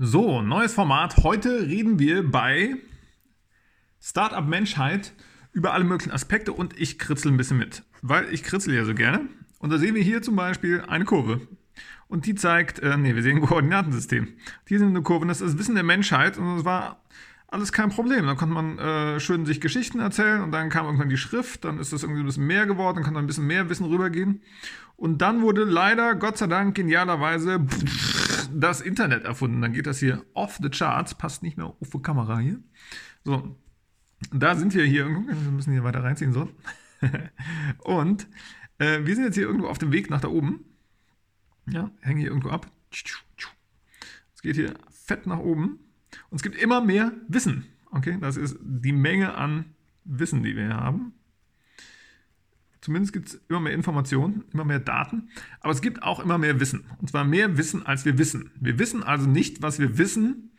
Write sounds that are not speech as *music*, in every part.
So, neues Format. Heute reden wir bei Startup Menschheit über alle möglichen Aspekte und ich kritzel ein bisschen mit, weil ich kritzel ja so gerne. Und da sehen wir hier zum Beispiel eine Kurve. Und die zeigt, äh, nee, wir sehen ein Koordinatensystem. Hier sind eine Kurve und das ist das Wissen der Menschheit und das war alles kein Problem. Dann konnte man äh, schön sich Geschichten erzählen und dann kam irgendwann die Schrift, dann ist das irgendwie ein bisschen mehr geworden, dann kann man ein bisschen mehr Wissen rübergehen. Und dann wurde leider, Gott sei Dank, genialerweise das Internet erfunden. Dann geht das hier off the charts, passt nicht mehr auf die Kamera hier. So, da sind wir hier irgendwo, wir müssen hier weiter reinziehen, so. *laughs* und äh, wir sind jetzt hier irgendwo auf dem Weg nach da oben. Ja, hängen hier irgendwo ab. Es geht hier fett nach oben. Und es gibt immer mehr Wissen. Okay, das ist die Menge an Wissen, die wir hier haben. Zumindest gibt es immer mehr Informationen, immer mehr Daten, aber es gibt auch immer mehr Wissen. Und zwar mehr Wissen, als wir wissen. Wir wissen also nicht, was wir wissen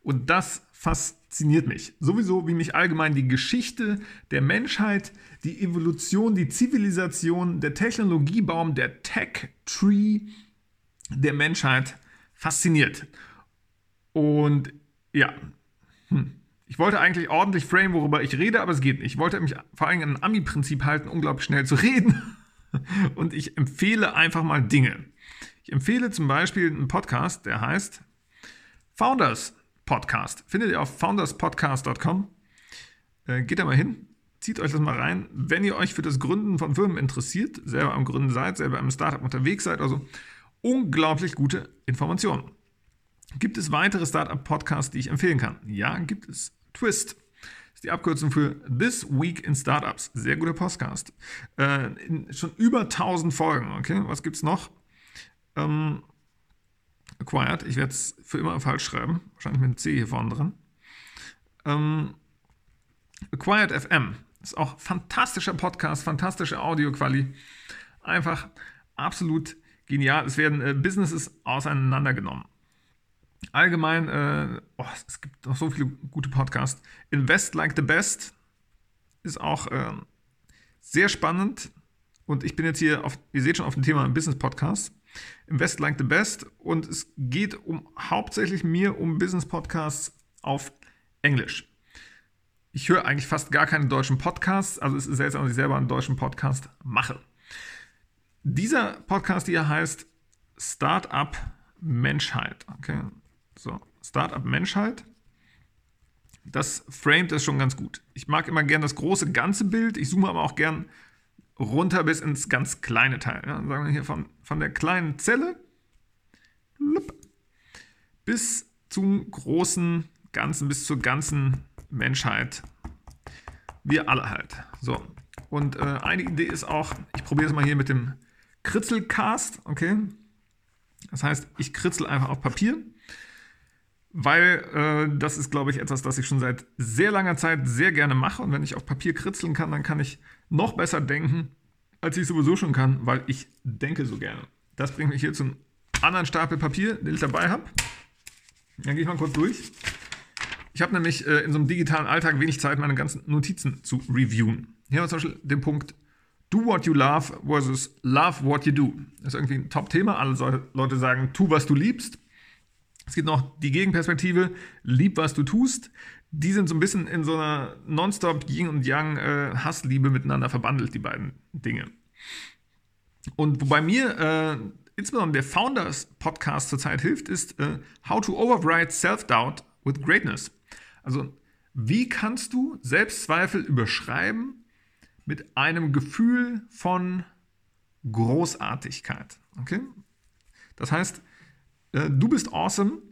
und das fasziniert mich. Sowieso, wie mich allgemein die Geschichte der Menschheit, die Evolution, die Zivilisation, der Technologiebaum, der Tech-Tree der Menschheit fasziniert. Und ja, hm. Ich wollte eigentlich ordentlich frame, worüber ich rede, aber es geht nicht. Ich wollte mich vor allem an ein Ami-Prinzip halten, unglaublich schnell zu reden. *laughs* Und ich empfehle einfach mal Dinge. Ich empfehle zum Beispiel einen Podcast, der heißt Founders Podcast. Findet ihr auf founderspodcast.com. Äh, geht da mal hin, zieht euch das mal rein. Wenn ihr euch für das Gründen von Firmen interessiert, selber am Gründen seid, selber im Startup unterwegs seid, also unglaublich gute Informationen. Gibt es weitere Startup-Podcasts, die ich empfehlen kann? Ja, gibt es. Twist ist die Abkürzung für This Week in Startups. Sehr guter Podcast. Äh, schon über 1000 Folgen. Okay, was gibt es noch? Ähm, Acquired. Ich werde es für immer falsch schreiben. Wahrscheinlich mit einem C hier vorne dran. Ähm, Acquired FM ist auch fantastischer Podcast, fantastische Audioqualität. Einfach absolut genial. Es werden äh, Businesses auseinandergenommen. Allgemein, äh, oh, es gibt noch so viele gute Podcasts. Invest Like the Best ist auch äh, sehr spannend. Und ich bin jetzt hier, auf, ihr seht schon, auf dem Thema Business Podcast. Invest Like the Best. Und es geht um hauptsächlich mir um Business Podcasts auf Englisch. Ich höre eigentlich fast gar keine deutschen Podcasts. Also es ist seltsam, dass ich selber einen deutschen Podcast mache. Dieser Podcast hier heißt Startup Menschheit. Okay. So, Startup Menschheit. Das framet das schon ganz gut. Ich mag immer gern das große ganze Bild. Ich zoome aber auch gern runter bis ins ganz kleine Teil. Ja, sagen wir hier von, von der kleinen Zelle bis zum großen Ganzen, bis zur ganzen Menschheit. Wir alle halt. So. Und äh, eine Idee ist auch, ich probiere es mal hier mit dem Kritzelcast, okay? Das heißt, ich kritzel einfach auf Papier weil äh, das ist, glaube ich, etwas, das ich schon seit sehr langer Zeit sehr gerne mache. Und wenn ich auf Papier kritzeln kann, dann kann ich noch besser denken, als ich sowieso schon kann, weil ich denke so gerne. Das bringt mich hier zum anderen Stapel Papier, den ich dabei habe. Dann gehe ich mal kurz durch. Ich habe nämlich äh, in so einem digitalen Alltag wenig Zeit, meine ganzen Notizen zu reviewen. Hier haben wir zum Beispiel den Punkt Do what you love versus love what you do. Das ist irgendwie ein Top-Thema. Alle Leute sagen, tu, was du liebst. Es gibt noch die Gegenperspektive, lieb, was du tust. Die sind so ein bisschen in so einer nonstop Yin und Yang äh, Hassliebe miteinander verbandelt, die beiden Dinge. Und wobei mir äh, insbesondere der Founders Podcast zurzeit hilft, ist äh, How to Override Self-Doubt with Greatness. Also, wie kannst du Selbstzweifel überschreiben mit einem Gefühl von Großartigkeit? Okay? Das heißt, du bist awesome,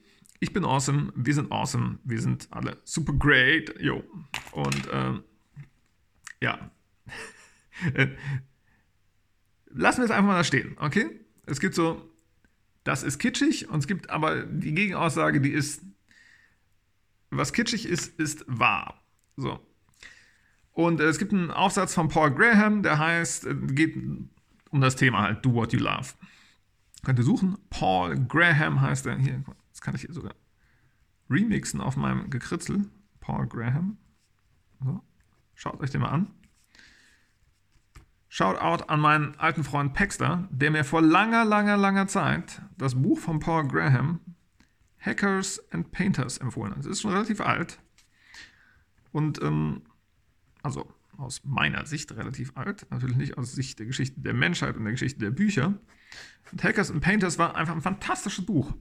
ich bin awesome, wir sind awesome, wir sind alle super great, yo. Und ähm, ja, *laughs* äh, lassen wir es einfach mal da stehen, okay? Es gibt so, das ist kitschig und es gibt aber die Gegenaussage, die ist, was kitschig ist, ist wahr. So. Und äh, es gibt einen Aufsatz von Paul Graham, der heißt, äh, geht um das Thema halt, do what you love. Könnt ihr suchen. Paul Graham heißt er. Hier, das kann ich hier sogar remixen auf meinem Gekritzel. Paul Graham. So. Schaut euch den mal an. Shout out an meinen alten Freund Paxter, der mir vor langer, langer, langer Zeit das Buch von Paul Graham Hackers and Painters empfohlen. Das ist schon relativ alt. Und ähm, also aus meiner Sicht relativ alt, natürlich nicht aus Sicht der Geschichte der Menschheit und der Geschichte der Bücher. Und Hackers and Painters war einfach ein fantastisches Buch.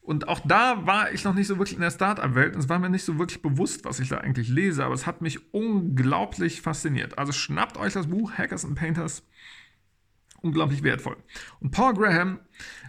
Und auch da war ich noch nicht so wirklich in der Startup-Welt. Es war mir nicht so wirklich bewusst, was ich da eigentlich lese, aber es hat mich unglaublich fasziniert. Also schnappt euch das Buch Hackers and Painters. Unglaublich wertvoll. Und Paul Graham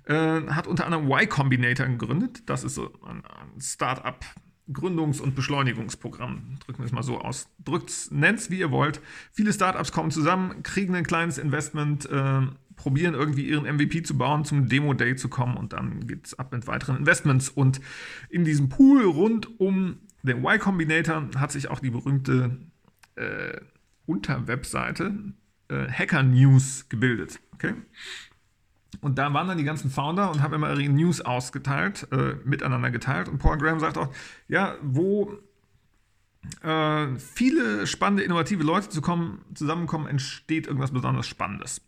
äh, hat unter anderem Y Combinator gegründet. Das ist so ein, ein Startup Gründungs- und Beschleunigungsprogramm. Drücken wir es mal so aus. Drückt, nennt es wie ihr wollt. Viele Startups kommen zusammen, kriegen ein kleines Investment, äh, probieren irgendwie ihren MVP zu bauen, zum Demo-Day zu kommen und dann geht es ab mit weiteren Investments. Und in diesem Pool rund um den Y Combinator hat sich auch die berühmte äh, Unterwebseite äh, Hacker News gebildet. Okay? Und da waren dann die ganzen Founder und haben immer ihre News ausgeteilt, äh, miteinander geteilt. Und Paul Graham sagt auch, ja, wo äh, viele spannende, innovative Leute zu kommen, zusammenkommen, entsteht irgendwas besonders Spannendes.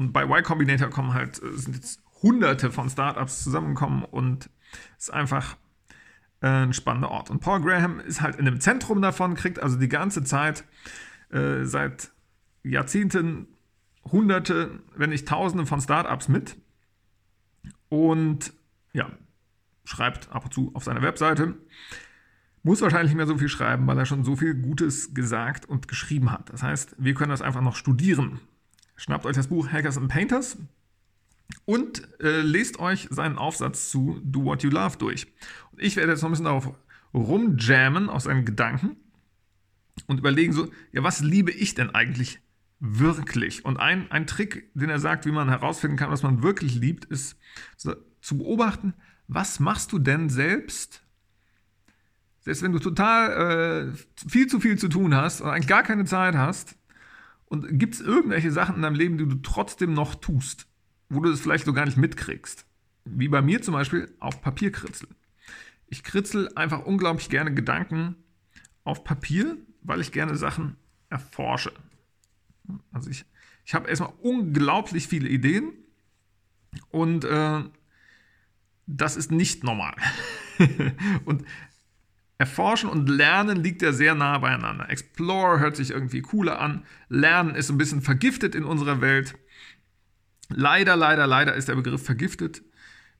Und bei Y Combinator kommen halt, äh, sind jetzt hunderte von Startups zusammengekommen und es ist einfach äh, ein spannender Ort. Und Paul Graham ist halt in dem Zentrum davon, kriegt also die ganze Zeit äh, seit Jahrzehnten Hunderte, wenn nicht Tausende von Startups mit und ja, schreibt ab und zu auf seiner Webseite. Muss wahrscheinlich nicht mehr so viel schreiben, weil er schon so viel Gutes gesagt und geschrieben hat. Das heißt, wir können das einfach noch studieren. Schnappt euch das Buch Hackers and Painters und äh, lest euch seinen Aufsatz zu Do What You Love durch. Und ich werde jetzt noch ein bisschen darauf rumjammen aus seinen Gedanken und überlegen so, ja, was liebe ich denn eigentlich wirklich. Und ein, ein Trick, den er sagt, wie man herausfinden kann, was man wirklich liebt, ist so, zu beobachten, was machst du denn selbst, selbst wenn du total äh, viel zu viel zu tun hast und eigentlich gar keine Zeit hast, und gibt es irgendwelche Sachen in deinem Leben, die du trotzdem noch tust, wo du das vielleicht so gar nicht mitkriegst? Wie bei mir zum Beispiel auf Papier kritzeln. Ich kritzel einfach unglaublich gerne Gedanken auf Papier, weil ich gerne Sachen erforsche. Also ich, ich habe erstmal unglaublich viele Ideen und äh, das ist nicht normal. *laughs* und Erforschen und Lernen liegt ja sehr nah beieinander. Explore hört sich irgendwie cooler an. Lernen ist ein bisschen vergiftet in unserer Welt. Leider, leider, leider ist der Begriff vergiftet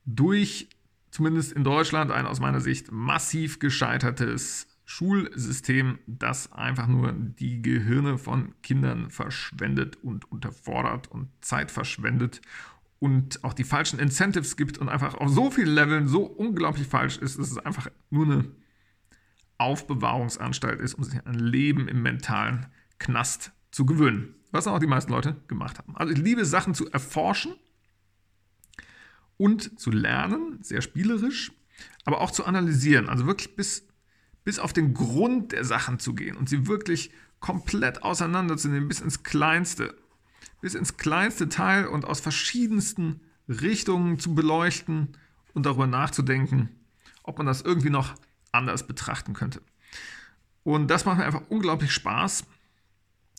durch, zumindest in Deutschland, ein aus meiner Sicht massiv gescheitertes Schulsystem, das einfach nur die Gehirne von Kindern verschwendet und unterfordert und Zeit verschwendet und auch die falschen Incentives gibt und einfach auf so vielen Leveln so unglaublich falsch ist, es einfach nur eine Aufbewahrungsanstalt ist, um sich ein Leben im mentalen Knast zu gewöhnen. Was auch die meisten Leute gemacht haben. Also ich liebe Sachen zu erforschen und zu lernen, sehr spielerisch, aber auch zu analysieren. Also wirklich bis bis auf den Grund der Sachen zu gehen und sie wirklich komplett auseinanderzunehmen, bis ins Kleinste, bis ins kleinste Teil und aus verschiedensten Richtungen zu beleuchten und darüber nachzudenken, ob man das irgendwie noch anders betrachten könnte. Und das macht mir einfach unglaublich Spaß.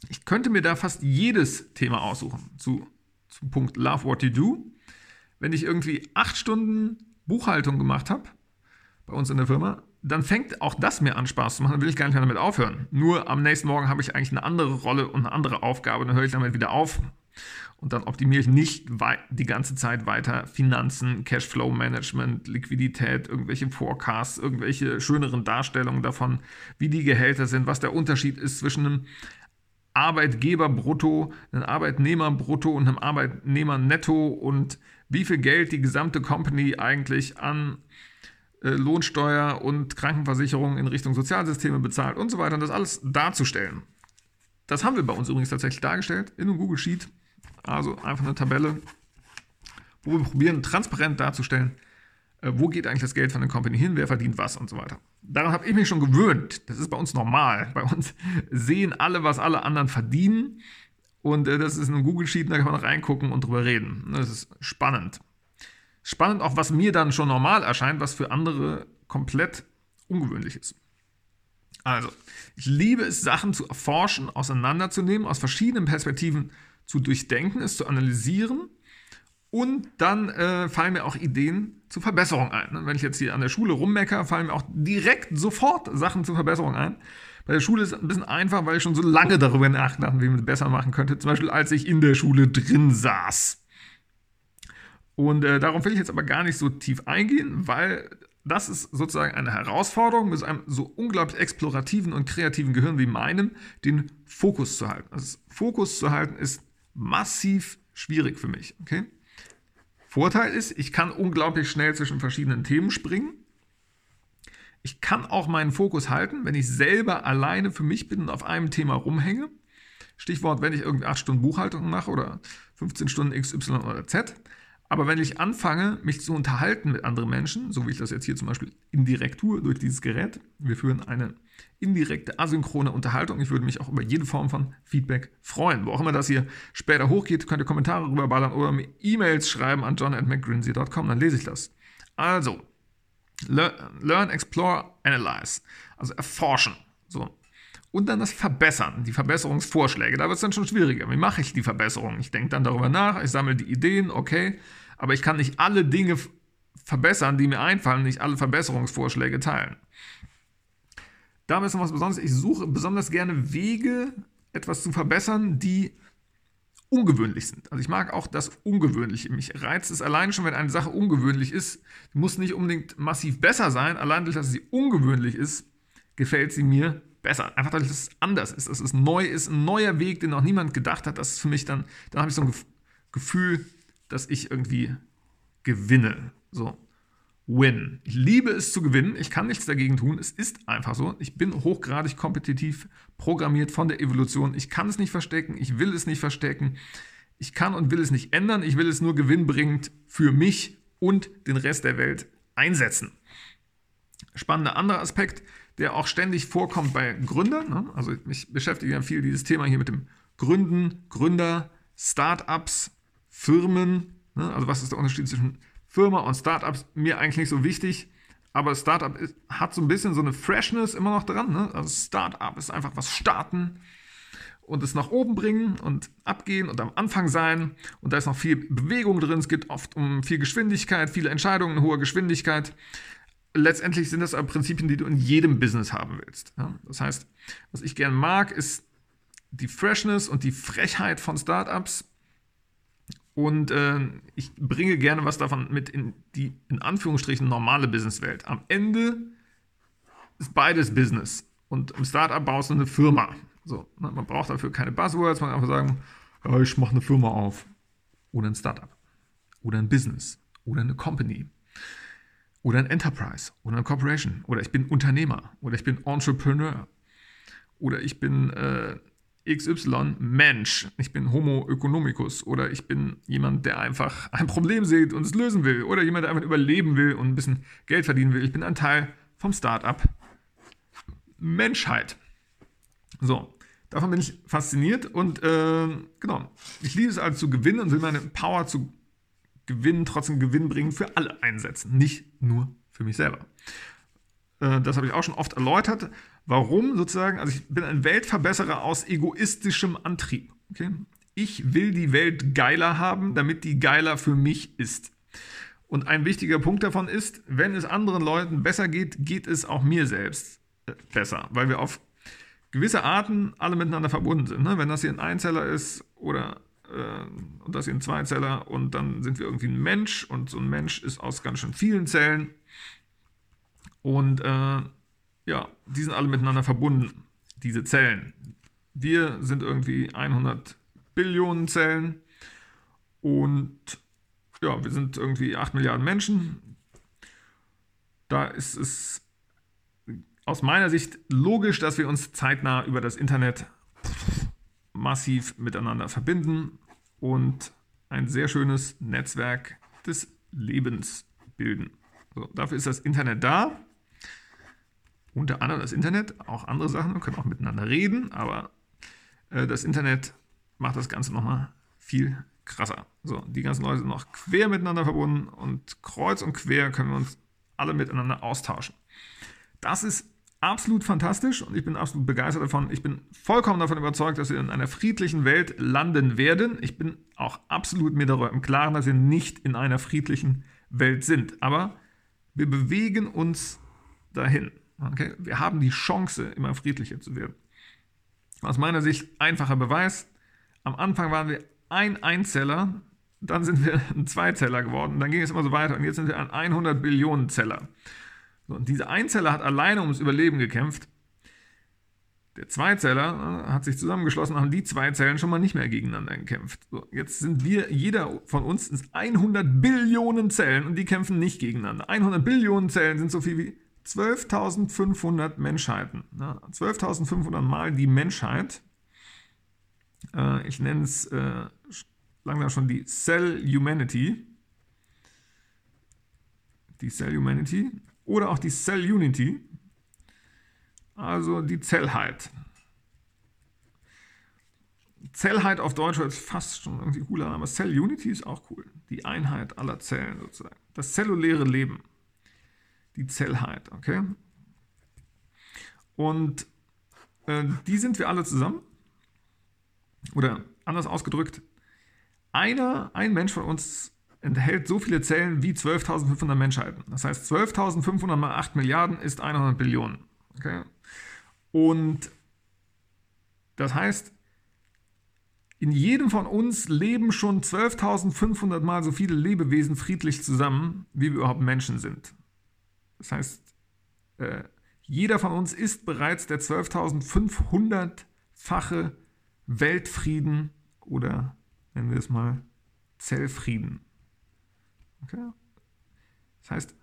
Ich könnte mir da fast jedes Thema aussuchen zu, zum Punkt Love What You Do. Wenn ich irgendwie acht Stunden Buchhaltung gemacht habe, bei uns in der Firma, dann fängt auch das mir an Spaß zu machen, dann will ich gar nicht mehr damit aufhören. Nur am nächsten Morgen habe ich eigentlich eine andere Rolle und eine andere Aufgabe, dann höre ich damit wieder auf. Und dann optimiere ich nicht die ganze Zeit weiter Finanzen, Cashflow-Management, Liquidität, irgendwelche Forecasts, irgendwelche schöneren Darstellungen davon, wie die Gehälter sind, was der Unterschied ist zwischen einem Arbeitgeber-Brutto, einem Arbeitnehmer-Brutto und einem Arbeitnehmer-Netto und wie viel Geld die gesamte Company eigentlich an äh, Lohnsteuer und Krankenversicherung in Richtung Sozialsysteme bezahlt und so weiter und das alles darzustellen. Das haben wir bei uns übrigens tatsächlich dargestellt in einem Google Sheet. Also einfach eine Tabelle, wo wir probieren, transparent darzustellen, äh, wo geht eigentlich das Geld von der Company hin, wer verdient was und so weiter. Daran habe ich mich schon gewöhnt. Das ist bei uns normal. Bei uns sehen alle, was alle anderen verdienen. Und äh, das ist in einem Google Sheet, da kann man reingucken und drüber reden. Das ist spannend. Spannend auch, was mir dann schon normal erscheint, was für andere komplett ungewöhnlich ist. Also, ich liebe es, Sachen zu erforschen, auseinanderzunehmen, aus verschiedenen Perspektiven zu durchdenken, es zu analysieren Und dann äh, fallen mir auch Ideen zur Verbesserung ein. Wenn ich jetzt hier an der Schule rummecker, fallen mir auch direkt sofort Sachen zur Verbesserung ein. Bei der Schule ist es ein bisschen einfach, weil ich schon so lange darüber nachgedacht habe, wie man es besser machen könnte. Zum Beispiel, als ich in der Schule drin saß. Und äh, darauf will ich jetzt aber gar nicht so tief eingehen, weil das ist sozusagen eine Herausforderung, mit einem so unglaublich explorativen und kreativen Gehirn wie meinem, den Fokus zu halten. Also Fokus zu halten ist massiv schwierig für mich. Okay? Vorteil ist, ich kann unglaublich schnell zwischen verschiedenen Themen springen. Ich kann auch meinen Fokus halten, wenn ich selber alleine für mich bin und auf einem Thema rumhänge. Stichwort, wenn ich irgendwie 8 Stunden Buchhaltung mache oder 15 Stunden X, Y oder Z. Aber wenn ich anfange, mich zu unterhalten mit anderen Menschen, so wie ich das jetzt hier zum Beispiel indirekt tue durch dieses Gerät, wir führen eine indirekte, asynchrone Unterhaltung. Ich würde mich auch über jede Form von Feedback freuen. Wo auch immer das hier später hochgeht, könnt ihr Kommentare rüberballern oder mir E-Mails schreiben an john.mcgrinsey.com, dann lese ich das. Also, learn, explore, analyze. Also erforschen. So. Und dann das Verbessern, die Verbesserungsvorschläge. Da wird es dann schon schwieriger. Wie mache ich die Verbesserung? Ich denke dann darüber nach, ich sammle die Ideen, okay aber ich kann nicht alle Dinge verbessern, die mir einfallen, nicht alle Verbesserungsvorschläge teilen. Da ist noch was Besonderes. Ich suche besonders gerne Wege, etwas zu verbessern, die ungewöhnlich sind. Also ich mag auch das Ungewöhnliche. Mich reizt es allein schon, wenn eine Sache ungewöhnlich ist. Die muss nicht unbedingt massiv besser sein. Allein durch, dass sie ungewöhnlich ist, gefällt sie mir besser. Einfach dadurch, dass es anders ist, dass es neu ist, ein neuer Weg, den noch niemand gedacht hat. Das ist für mich dann, dann habe ich so ein Gefühl, dass ich irgendwie gewinne. So. Win. Ich liebe es zu gewinnen. Ich kann nichts dagegen tun. Es ist einfach so. Ich bin hochgradig kompetitiv programmiert von der Evolution. Ich kann es nicht verstecken. Ich will es nicht verstecken. Ich kann und will es nicht ändern. Ich will es nur gewinnbringend für mich und den Rest der Welt einsetzen. Spannender anderer Aspekt, der auch ständig vorkommt bei Gründern. Ne? Also mich beschäftige ja viel dieses Thema hier mit dem Gründen, Gründer, Startups, Firmen, ne? also was ist der Unterschied zwischen Firma und Startups, mir eigentlich nicht so wichtig, aber Startup ist, hat so ein bisschen so eine Freshness immer noch dran. Ne? Also Startup ist einfach was starten und es nach oben bringen und abgehen und am Anfang sein. Und da ist noch viel Bewegung drin. Es geht oft um viel Geschwindigkeit, viele Entscheidungen in hoher Geschwindigkeit. Letztendlich sind das aber Prinzipien, die du in jedem Business haben willst. Ja? Das heißt, was ich gern mag, ist die Freshness und die Frechheit von Startups und äh, ich bringe gerne was davon mit in die, in Anführungsstrichen, normale Businesswelt. Am Ende ist beides Business. Und im Startup baust du eine Firma. So, ne? Man braucht dafür keine Buzzwords, man kann einfach sagen, ja, ich mache eine Firma auf. Oder ein Startup. Oder ein Business. Oder eine Company. Oder ein Enterprise. Oder eine Corporation. Oder ich bin Unternehmer. Oder ich bin Entrepreneur. Oder ich bin äh, XY Mensch, ich bin Homo economicus oder ich bin jemand, der einfach ein Problem sieht und es lösen will oder jemand, der einfach überleben will und ein bisschen Geld verdienen will. Ich bin ein Teil vom Startup Menschheit. So, davon bin ich fasziniert und äh, genau, ich liebe es also zu gewinnen und will meine Power zu gewinnen, trotzdem Gewinn bringen für alle einsetzen, nicht nur für mich selber. Äh, das habe ich auch schon oft erläutert. Warum sozusagen? Also ich bin ein Weltverbesserer aus egoistischem Antrieb. Okay? Ich will die Welt geiler haben, damit die geiler für mich ist. Und ein wichtiger Punkt davon ist, wenn es anderen Leuten besser geht, geht es auch mir selbst äh, besser, weil wir auf gewisse Arten alle miteinander verbunden sind. Ne? Wenn das hier ein Einzeller ist oder äh, und das hier ein Zweizeller und dann sind wir irgendwie ein Mensch und so ein Mensch ist aus ganz schön vielen Zellen und äh, ja, die sind alle miteinander verbunden, diese Zellen. Wir sind irgendwie 100 Billionen Zellen und ja, wir sind irgendwie 8 Milliarden Menschen. Da ist es aus meiner Sicht logisch, dass wir uns zeitnah über das Internet massiv miteinander verbinden und ein sehr schönes Netzwerk des Lebens bilden. So, dafür ist das Internet da unter anderem das Internet, auch andere Sachen, wir können auch miteinander reden, aber äh, das Internet macht das Ganze nochmal viel krasser. So, die ganzen Leute sind noch quer miteinander verbunden und kreuz und quer können wir uns alle miteinander austauschen. Das ist absolut fantastisch und ich bin absolut begeistert davon. Ich bin vollkommen davon überzeugt, dass wir in einer friedlichen Welt landen werden. Ich bin auch absolut mir darüber im Klaren, dass wir nicht in einer friedlichen Welt sind. Aber wir bewegen uns dahin. Okay? Wir haben die Chance, immer friedlicher zu werden. Aus meiner Sicht einfacher Beweis. Am Anfang waren wir ein Einzeller, dann sind wir ein Zweizeller geworden, dann ging es immer so weiter und jetzt sind wir ein 100 Billionen Zeller. So, und diese Einzeller hat alleine ums Überleben gekämpft. Der Zweizeller äh, hat sich zusammengeschlossen, haben die zwei Zellen schon mal nicht mehr gegeneinander gekämpft. So, jetzt sind wir, jeder von uns ist 100 Billionen Zellen und die kämpfen nicht gegeneinander. 100 Billionen Zellen sind so viel wie 12.500 Menschheiten. 12.500 mal die Menschheit. Äh, ich nenne es äh, langsam schon die Cell Humanity. Die Cell Humanity oder auch die Cell Unity, also die Zellheit. Zellheit auf Deutsch ist fast schon irgendwie cooler, aber Cell Unity ist auch cool. Die Einheit aller Zellen sozusagen. Das zelluläre Leben. Die Zellheit, okay? Und äh, die sind wir alle zusammen. Oder anders ausgedrückt, einer, ein Mensch von uns enthält so viele Zellen wie 12.500 Menschheiten. Das heißt, 12.500 mal 8 Milliarden ist 100 Billionen. Okay? Und das heißt, in jedem von uns leben schon 12.500 mal so viele Lebewesen friedlich zusammen, wie wir überhaupt Menschen sind. Das heißt, äh, jeder von uns ist bereits der 12.500-fache Weltfrieden oder nennen wir es mal Zellfrieden. Okay? Das heißt,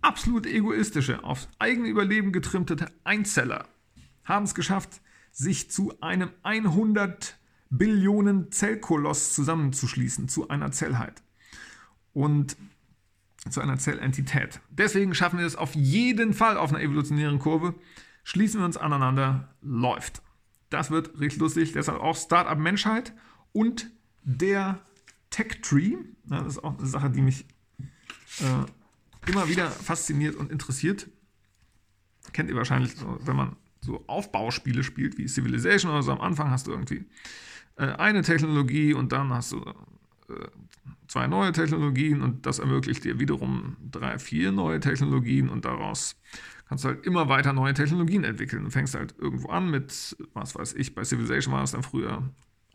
absolut egoistische, aufs eigene Überleben getrimmte Einzeller haben es geschafft, sich zu einem 100 Billionen Zellkoloss zusammenzuschließen, zu einer Zellheit und zu einer Zellentität. Deswegen schaffen wir es auf jeden Fall auf einer evolutionären Kurve. Schließen wir uns aneinander, läuft. Das wird richtig lustig. Deshalb auch Startup Menschheit und der Tech Tree. das ist auch eine Sache, die mich äh, immer wieder fasziniert und interessiert. Kennt ihr wahrscheinlich, wenn man so Aufbauspiele spielt wie Civilization oder so. Am Anfang hast du irgendwie äh, eine Technologie und dann hast du zwei neue Technologien und das ermöglicht dir wiederum drei, vier neue Technologien und daraus kannst du halt immer weiter neue Technologien entwickeln. Du fängst halt irgendwo an mit, was weiß ich, bei Civilization war es dann früher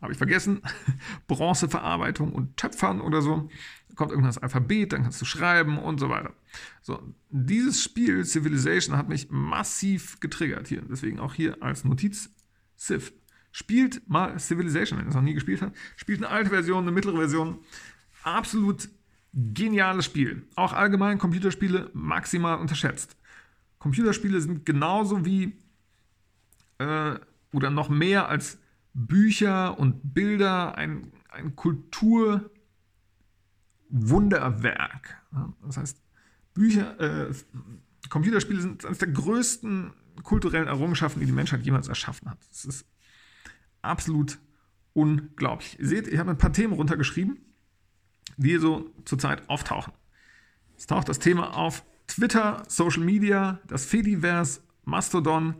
habe ich vergessen, *laughs* Bronzeverarbeitung und Töpfern oder so. Da kommt irgendwas Alphabet, dann kannst du schreiben und so weiter. So, dieses Spiel Civilization hat mich massiv getriggert hier. Deswegen auch hier als Notiz Civ. Spielt mal Civilization, wenn ihr es noch nie gespielt habt. Spielt eine alte Version, eine mittlere Version. Absolut geniales Spiel. Auch allgemein Computerspiele maximal unterschätzt. Computerspiele sind genauso wie äh, oder noch mehr als Bücher und Bilder, ein, ein Kulturwunderwerk. Das heißt, Bücher, äh, Computerspiele sind eines der größten kulturellen Errungenschaften, die die Menschheit jemals erschaffen hat. Das ist absolut unglaublich. Ihr seht, ich habe ein paar Themen runtergeschrieben, die so zurzeit auftauchen. Es taucht das Thema auf Twitter, Social Media, das Fediverse, Mastodon.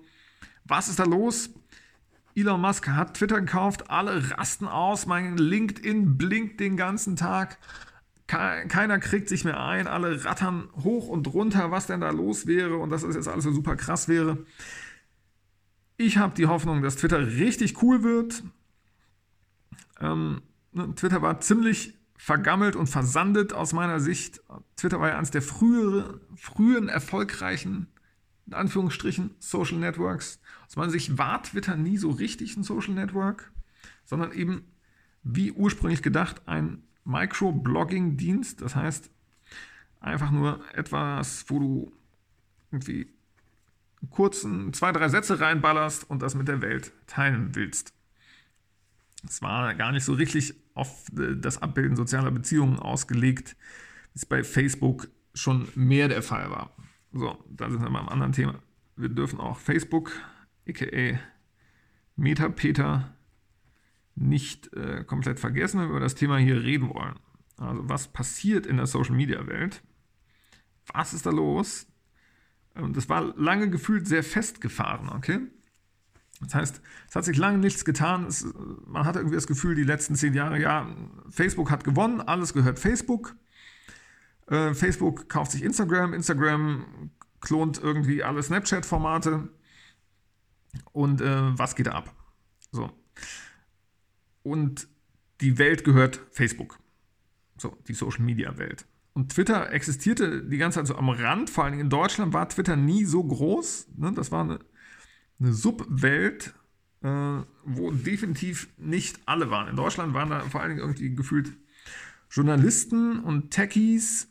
Was ist da los? Elon Musk hat Twitter gekauft, alle rasten aus, mein LinkedIn blinkt den ganzen Tag. Keiner kriegt sich mehr ein, alle rattern hoch und runter, was denn da los wäre und dass das jetzt alles so super krass wäre. Ich habe die Hoffnung, dass Twitter richtig cool wird. Ähm, ne, Twitter war ziemlich vergammelt und versandet aus meiner Sicht. Twitter war ja eines der frühere, frühen erfolgreichen in Anführungsstrichen, Social Networks. Aus meiner Sicht war Twitter nie so richtig ein Social Network, sondern eben, wie ursprünglich gedacht, ein Microblogging-Dienst. Das heißt, einfach nur etwas, wo du irgendwie kurzen zwei, drei Sätze reinballerst und das mit der Welt teilen willst. Es war gar nicht so richtig auf das Abbilden sozialer Beziehungen ausgelegt, wie es bei Facebook schon mehr der Fall war. So, da sind wir beim anderen Thema. Wir dürfen auch Facebook, aka Metapeter, nicht äh, komplett vergessen, wenn wir über das Thema hier reden wollen. Also was passiert in der Social-Media-Welt? Was ist da los? Das war lange gefühlt sehr festgefahren, okay? Das heißt, es hat sich lange nichts getan. Es, man hatte irgendwie das Gefühl, die letzten zehn Jahre, ja, Facebook hat gewonnen, alles gehört Facebook. Äh, Facebook kauft sich Instagram, Instagram klont irgendwie alle Snapchat-Formate. Und äh, was geht ab? So. Und die Welt gehört Facebook. So, die Social Media Welt. Und Twitter existierte die ganze Zeit so am Rand, vor allem in Deutschland war Twitter nie so groß. Ne? Das war eine, eine Subwelt, äh, wo definitiv nicht alle waren. In Deutschland waren da vor allen Dingen irgendwie gefühlt Journalisten und Techies.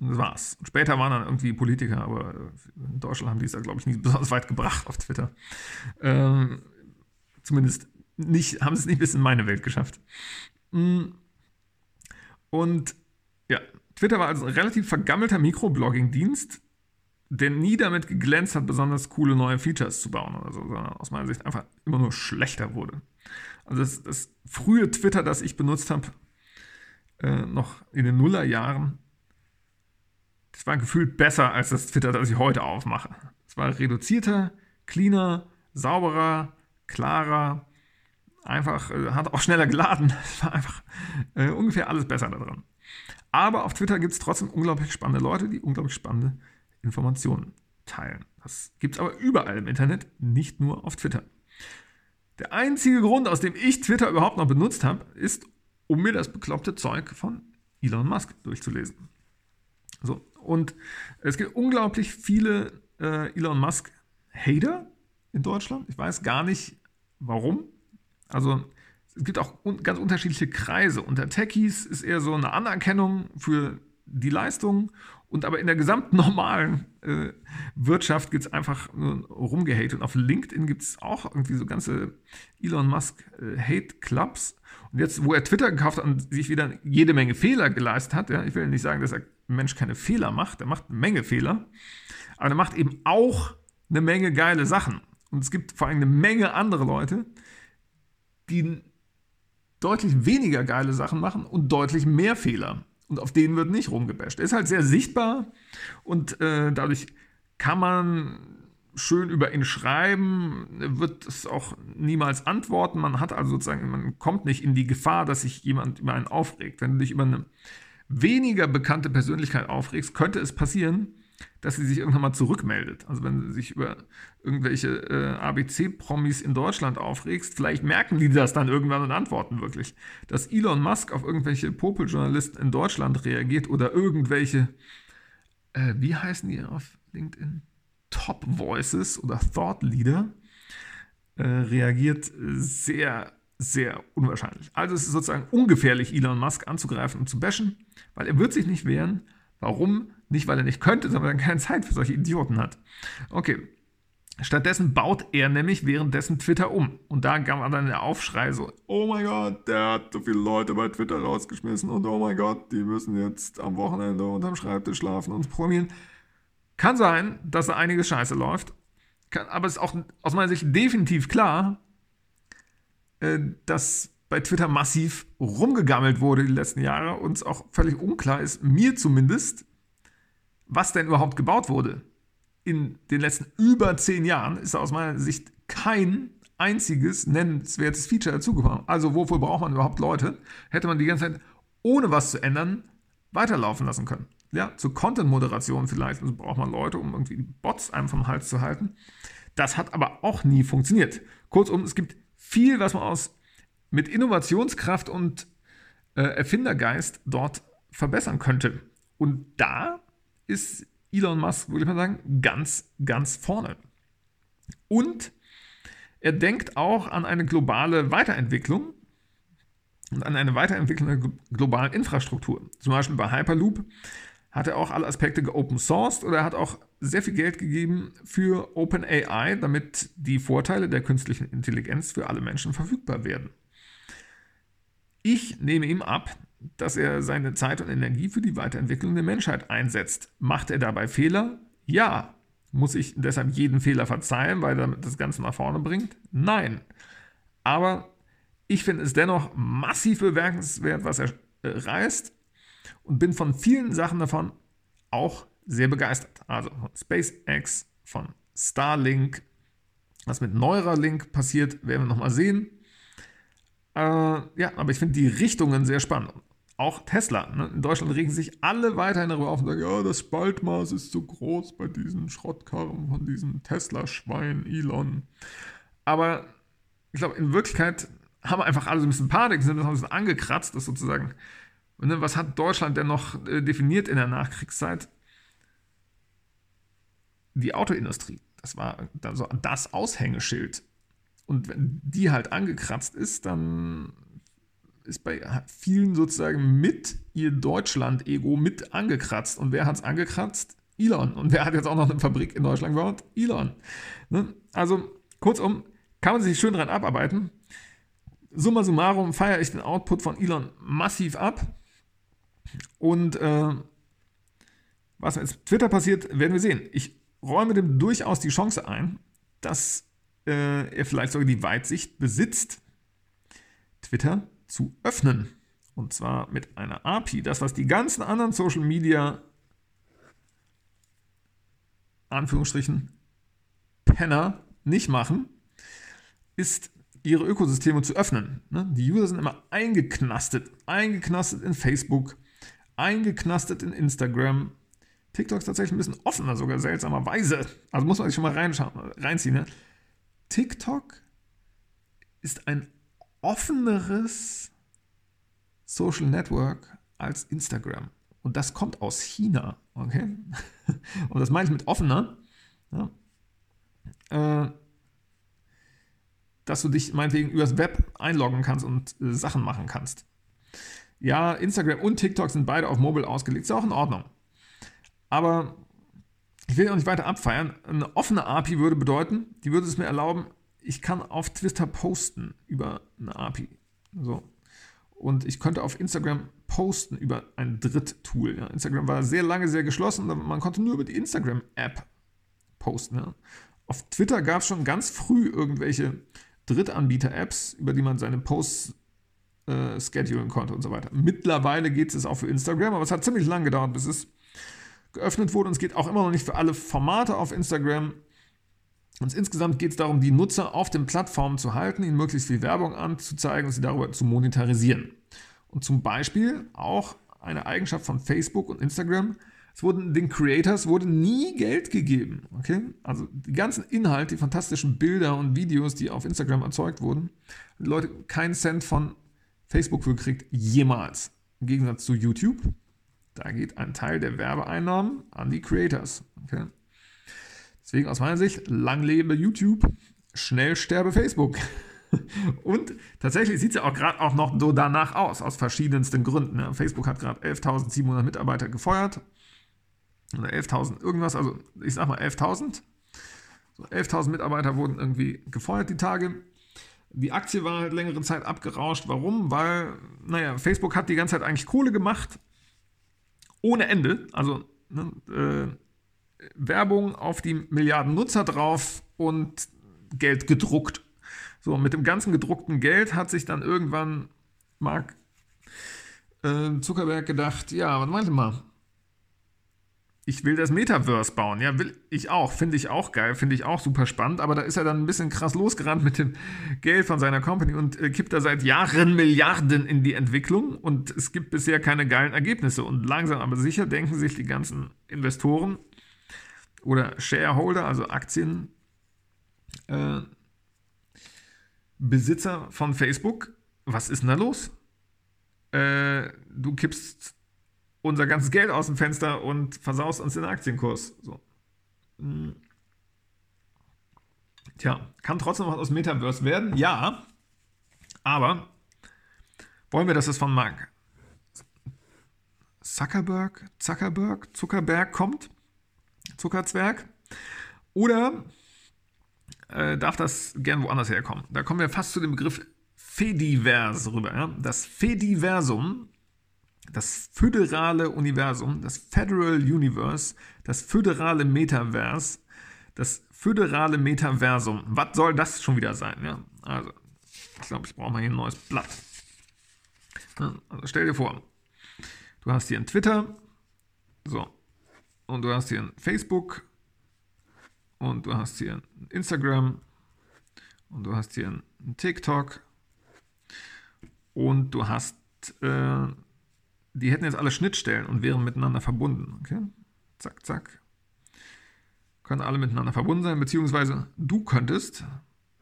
Und das war's. Später waren dann irgendwie Politiker, aber in Deutschland haben die es da, glaube ich, nicht besonders weit gebracht auf Twitter. Ähm, zumindest nicht, haben sie es nicht bis in meine Welt geschafft. Mhm. Und ja, Twitter war also ein relativ vergammelter Mikroblogging-Dienst, der nie damit geglänzt hat, besonders coole neue Features zu bauen oder so, sondern aus meiner Sicht einfach immer nur schlechter wurde. Also das, das frühe Twitter, das ich benutzt habe, äh, noch in den Nullerjahren, das war gefühlt besser als das Twitter, das ich heute aufmache. Es war reduzierter, cleaner, sauberer, klarer, einfach, äh, hat auch schneller geladen. *laughs* Es war einfach äh, ungefähr alles besser daran. Aber auf Twitter gibt es trotzdem unglaublich spannende Leute, die unglaublich spannende Informationen teilen. Das gibt es aber überall im Internet, nicht nur auf Twitter. Der einzige Grund, aus dem ich Twitter überhaupt noch benutzt habe, ist, um mir das bekloppte Zeug von Elon Musk durchzulesen. So, und es gibt unglaublich viele äh, Elon Musk-Hater in Deutschland. Ich weiß gar nicht, warum. Also es gibt auch un ganz unterschiedliche Kreise. Unter Techies ist eher so eine Anerkennung für die Leistung und aber in der gesamten normalen äh, Wirtschaft gibt es einfach nur rumgehate. Und auf LinkedIn gibt es auch irgendwie so ganze Elon Musk äh, Hate Clubs. Und jetzt, wo er Twitter gekauft hat und sich wieder jede Menge Fehler geleistet hat, ja, ich will nicht sagen, dass er Mensch keine Fehler macht, er macht eine Menge Fehler, aber er macht eben auch eine Menge geile Sachen. Und es gibt vor allem eine Menge andere Leute, die deutlich weniger geile Sachen machen und deutlich mehr Fehler. Und auf denen wird nicht rumgebasht. Er ist halt sehr sichtbar und äh, dadurch kann man schön über ihn schreiben, wird es auch niemals antworten. Man hat also sozusagen, man kommt nicht in die Gefahr, dass sich jemand über einen aufregt. Wenn du dich über eine weniger bekannte Persönlichkeit aufregst, könnte es passieren, dass sie sich irgendwann mal zurückmeldet. Also wenn du sich über irgendwelche äh, ABC-Promis in Deutschland aufregst, vielleicht merken die das dann irgendwann und antworten wirklich. Dass Elon Musk auf irgendwelche Popel-Journalisten in Deutschland reagiert oder irgendwelche, äh, wie heißen die auf LinkedIn? Top Voices oder Thought Leader äh, reagiert sehr, sehr unwahrscheinlich. Also es ist sozusagen ungefährlich, Elon Musk anzugreifen und zu bashen, weil er wird sich nicht wehren. Warum? Nicht, weil er nicht könnte, sondern weil er keine Zeit für solche Idioten hat. Okay. Stattdessen baut er nämlich währenddessen Twitter um. Und da kam dann der Aufschrei so, oh mein Gott, der hat so viele Leute bei Twitter rausgeschmissen und oh mein Gott, die müssen jetzt am Wochenende unterm Schreibtisch schlafen und programmieren. Kann sein, dass da einiges scheiße läuft. Kann, aber es ist auch aus meiner Sicht definitiv klar, äh, dass bei Twitter massiv rumgegammelt wurde die letzten Jahre und es auch völlig unklar ist, mir zumindest, was denn überhaupt gebaut wurde. In den letzten über zehn Jahren ist aus meiner Sicht kein einziges nennenswertes Feature dazugekommen. Also wofür braucht man überhaupt Leute? Hätte man die ganze Zeit, ohne was zu ändern, weiterlaufen lassen können. Ja, zur Content-Moderation vielleicht also braucht man Leute, um irgendwie Bots einem vom Hals zu halten. Das hat aber auch nie funktioniert. Kurzum, es gibt viel, was man aus mit Innovationskraft und äh, Erfindergeist dort verbessern könnte. Und da ist Elon Musk, würde ich mal sagen, ganz, ganz vorne. Und er denkt auch an eine globale Weiterentwicklung und an eine Weiterentwicklung der globalen Infrastruktur. Zum Beispiel bei Hyperloop hat er auch alle Aspekte geopen sourced oder er hat auch sehr viel Geld gegeben für OpenAI, damit die Vorteile der künstlichen Intelligenz für alle Menschen verfügbar werden. Ich nehme ihm ab, dass er seine Zeit und Energie für die Weiterentwicklung der Menschheit einsetzt. Macht er dabei Fehler? Ja. Muss ich deshalb jeden Fehler verzeihen, weil er das Ganze nach vorne bringt? Nein. Aber ich finde es dennoch massiv bemerkenswert, was er äh, reißt und bin von vielen Sachen davon auch sehr begeistert. Also von SpaceX, von Starlink, was mit Neuralink passiert, werden wir nochmal sehen. Äh, ja, aber ich finde die Richtungen sehr spannend. Auch Tesla. Ne? In Deutschland regen sich alle weiterhin darüber auf und sagen, ja, das Spaltmaß ist zu groß bei diesen Schrottkarren von diesem Tesla-Schwein Elon. Aber ich glaube, in Wirklichkeit haben wir einfach alle so ein bisschen Panik, sind ein bisschen angekratzt, das sozusagen. Ne, was hat Deutschland denn noch äh, definiert in der Nachkriegszeit? Die Autoindustrie. Das war das Aushängeschild. Und wenn die halt angekratzt ist, dann ist bei vielen sozusagen mit ihr Deutschland-Ego mit angekratzt. Und wer hat es angekratzt? Elon. Und wer hat jetzt auch noch eine Fabrik in Deutschland gebaut? Elon. Ne? Also, kurzum, kann man sich schön dran abarbeiten. Summa summarum feiere ich den Output von Elon massiv ab. Und äh, was mit Twitter passiert, werden wir sehen. Ich räume dem durchaus die Chance ein, dass äh, er vielleicht sogar die Weitsicht besitzt, Twitter zu öffnen. Und zwar mit einer API. Das, was die ganzen anderen Social Media, Anführungsstrichen, Penner nicht machen, ist ihre Ökosysteme zu öffnen. Ne? Die User sind immer eingeknastet, eingeknastet in Facebook, eingeknastet in Instagram. TikTok ist tatsächlich ein bisschen offener, sogar seltsamerweise. Also muss man sich schon mal reinziehen. Ne? TikTok ist ein offeneres Social Network als Instagram. Und das kommt aus China. Okay? *laughs* Und das meine ich mit offener. Ja, äh, dass du dich meinetwegen übers Web einloggen kannst und äh, Sachen machen kannst. Ja, Instagram und TikTok sind beide auf Mobile ausgelegt, ist auch in Ordnung. Aber ich will auch nicht weiter abfeiern. Eine offene API würde bedeuten, die würde es mir erlauben, ich kann auf Twitter posten über eine API. So. Und ich könnte auf Instagram posten über ein Dritttool. Ja. Instagram war sehr lange sehr geschlossen, man konnte nur über die Instagram-App posten. Ja. Auf Twitter gab es schon ganz früh irgendwelche Drittanbieter-Apps, über die man seine Posts äh, schedulen konnte und so weiter. Mittlerweile geht es auch für Instagram, aber es hat ziemlich lange gedauert, bis es geöffnet wurde und es geht auch immer noch nicht für alle Formate auf Instagram. Und insgesamt geht es darum, die Nutzer auf den Plattformen zu halten, ihnen möglichst viel Werbung anzuzeigen und sie darüber zu monetarisieren. Und zum Beispiel auch eine Eigenschaft von Facebook und Instagram, es wurden den Creators wurde nie Geld gegeben. Okay? Also die ganzen Inhalte, die fantastischen Bilder und Videos, die auf Instagram erzeugt wurden, die Leute keinen Cent von Facebook für gekriegt, jemals. Im Gegensatz zu YouTube, da geht ein Teil der Werbeeinnahmen an die Creators. Okay? Deswegen aus meiner Sicht, lang lebe YouTube, schnell sterbe Facebook. *laughs* Und tatsächlich sieht es ja auch gerade auch noch so danach aus, aus verschiedensten Gründen. Facebook hat gerade 11.700 Mitarbeiter gefeuert oder 11.000 irgendwas, also ich sag mal 11.000. So 11.000 Mitarbeiter wurden irgendwie gefeuert die Tage. Die Aktie war halt längere Zeit abgerauscht. Warum? Weil, naja, Facebook hat die ganze Zeit eigentlich Kohle gemacht. Ohne Ende. Also ne, äh, Werbung auf die Milliarden Nutzer drauf und Geld gedruckt. So, mit dem ganzen gedruckten Geld hat sich dann irgendwann Mark äh, Zuckerberg gedacht, ja, was meinte mal? ich will das Metaverse bauen. Ja, will ich auch. Finde ich auch geil. Finde ich auch super spannend. Aber da ist er dann ein bisschen krass losgerannt mit dem Geld von seiner Company und äh, kippt da seit Jahren Milliarden in die Entwicklung. Und es gibt bisher keine geilen Ergebnisse. Und langsam aber sicher denken sich die ganzen Investoren oder Shareholder, also Aktien, äh, von Facebook, was ist denn da los? Äh, du kippst unser ganzes Geld aus dem Fenster und versaust uns den Aktienkurs. So. Hm. Tja, kann trotzdem was aus Metaverse werden? Ja. Aber wollen wir, dass es von Mark Zuckerberg, Zuckerberg, Zuckerberg kommt? Zuckerzwerg? Oder äh, darf das gern woanders herkommen? Da kommen wir fast zu dem Begriff Fediverse rüber. Ja? Das Fediversum das föderale Universum, das Federal Universe, das föderale Metaverse, das föderale Metaversum. Was soll das schon wieder sein? Ja? Also, ich glaube, ich brauche mal hier ein neues Blatt. Also stell dir vor, du hast hier ein Twitter. So. Und du hast hier ein Facebook und du hast hier ein Instagram und du hast hier ein TikTok und du hast, äh, die hätten jetzt alle Schnittstellen und wären miteinander verbunden. Okay? Zack, zack. Können alle miteinander verbunden sein, beziehungsweise du könntest,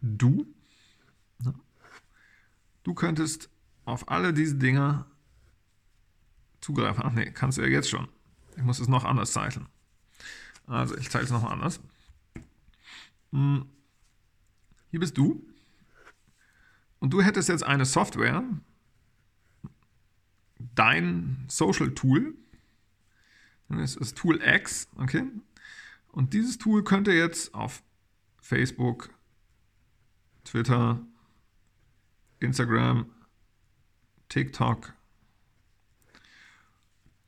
du, ne? du könntest auf alle diese Dinger zugreifen. Ach nee, kannst du ja jetzt schon. Ich muss es noch anders zeichnen. Also ich zeige es nochmal anders. Hm. Hier bist du. Und du hättest jetzt eine Software, dein Social Tool. Das ist Tool X, okay? Und dieses Tool könnte jetzt auf Facebook, Twitter, Instagram, TikTok,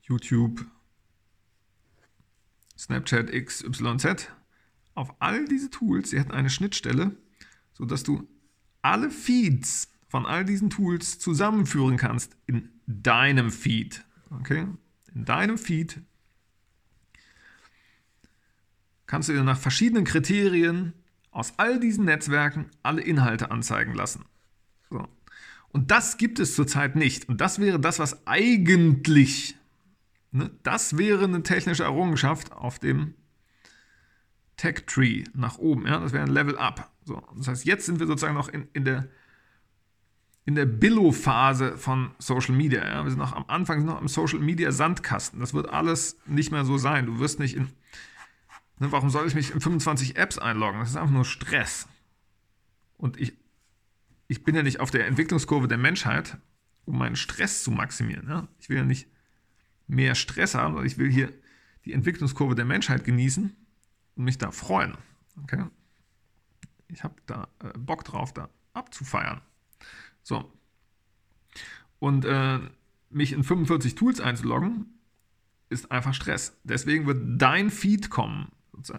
YouTube, Snapchat XYZ, auf all diese Tools, sie hätten eine Schnittstelle, sodass du alle Feeds von all diesen Tools zusammenführen kannst in deinem Feed. Okay? In deinem Feed kannst du dir nach verschiedenen Kriterien aus all diesen Netzwerken alle Inhalte anzeigen lassen. So. Und das gibt es zurzeit nicht. Und das wäre das, was eigentlich, ne, das wäre eine technische Errungenschaft auf dem Tech Tree nach oben. Ja? Das wäre ein Level Up. So. Das heißt, jetzt sind wir sozusagen noch in, in der, in der Billo-Phase von Social Media. Ja? Wir sind noch am Anfang, sind noch im Social Media Sandkasten. Das wird alles nicht mehr so sein. Du wirst nicht in. Ne, warum soll ich mich in 25 Apps einloggen? Das ist einfach nur Stress. Und ich ich bin ja nicht auf der Entwicklungskurve der Menschheit, um meinen Stress zu maximieren. Ja? Ich will ja nicht mehr Stress haben, sondern ich will hier die Entwicklungskurve der Menschheit genießen und mich da freuen. Okay? Ich habe da äh, Bock drauf, da abzufeiern. So. Und äh, mich in 45 Tools einzuloggen, ist einfach Stress. Deswegen wird dein Feed kommen,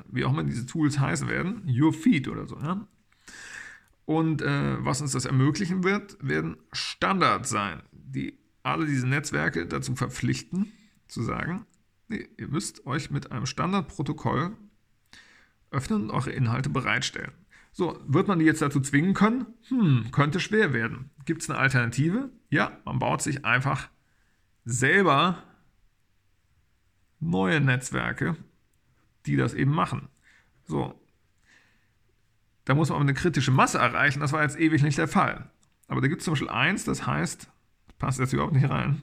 wie auch immer diese Tools heißen werden, Your Feed oder so. Ja? Und äh, was uns das ermöglichen wird, werden Standards sein, die alle diese Netzwerke dazu verpflichten, zu sagen, nee, ihr müsst euch mit einem Standardprotokoll öffnen und eure Inhalte bereitstellen. So, wird man die jetzt dazu zwingen können? Hm, könnte schwer werden. Gibt es eine Alternative? Ja, man baut sich einfach selber neue Netzwerke, die das eben machen. So, da muss man eine kritische Masse erreichen. Das war jetzt ewig nicht der Fall. Aber da gibt es zum Beispiel eins, das heißt, passt jetzt überhaupt nicht rein,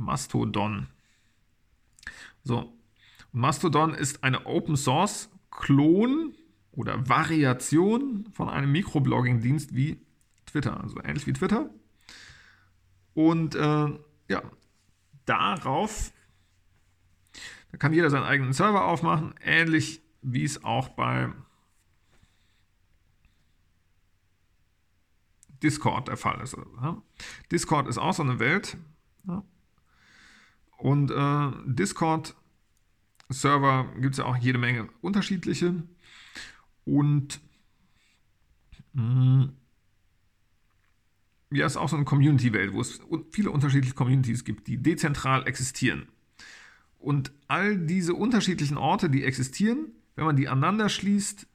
Mastodon. So, Mastodon ist eine Open Source Klon oder Variation von einem Mikroblogging-Dienst wie Twitter, also ähnlich wie Twitter. Und äh, ja, darauf da kann jeder seinen eigenen Server aufmachen, ähnlich wie es auch bei Discord der Fall ist. Discord ist auch so eine Welt. Und äh, Discord-Server gibt es ja auch jede Menge unterschiedliche. Und mh, mm, ja, ist auch so eine Community-Welt, wo es viele unterschiedliche Communities gibt, die dezentral existieren. Und all diese unterschiedlichen Orte, die existieren, wenn man die aneinander schließt,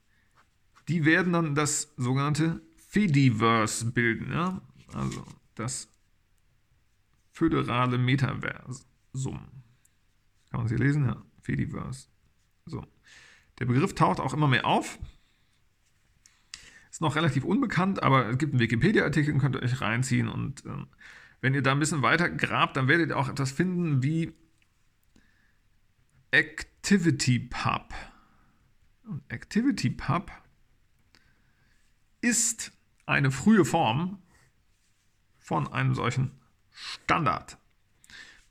die werden dann das sogenannte Fediverse bilden. Ja? Also das föderale Metaversum. Kann man es hier lesen? Ja, Fediverse. So. Der Begriff taucht auch immer mehr auf. Ist noch relativ unbekannt, aber es gibt einen Wikipedia-Artikel, könnt ihr euch reinziehen. Und ähm, wenn ihr da ein bisschen weiter grabt, dann werdet ihr auch etwas finden wie ActivityPub. Und ActivityPub ist eine frühe Form von einem solchen Standard.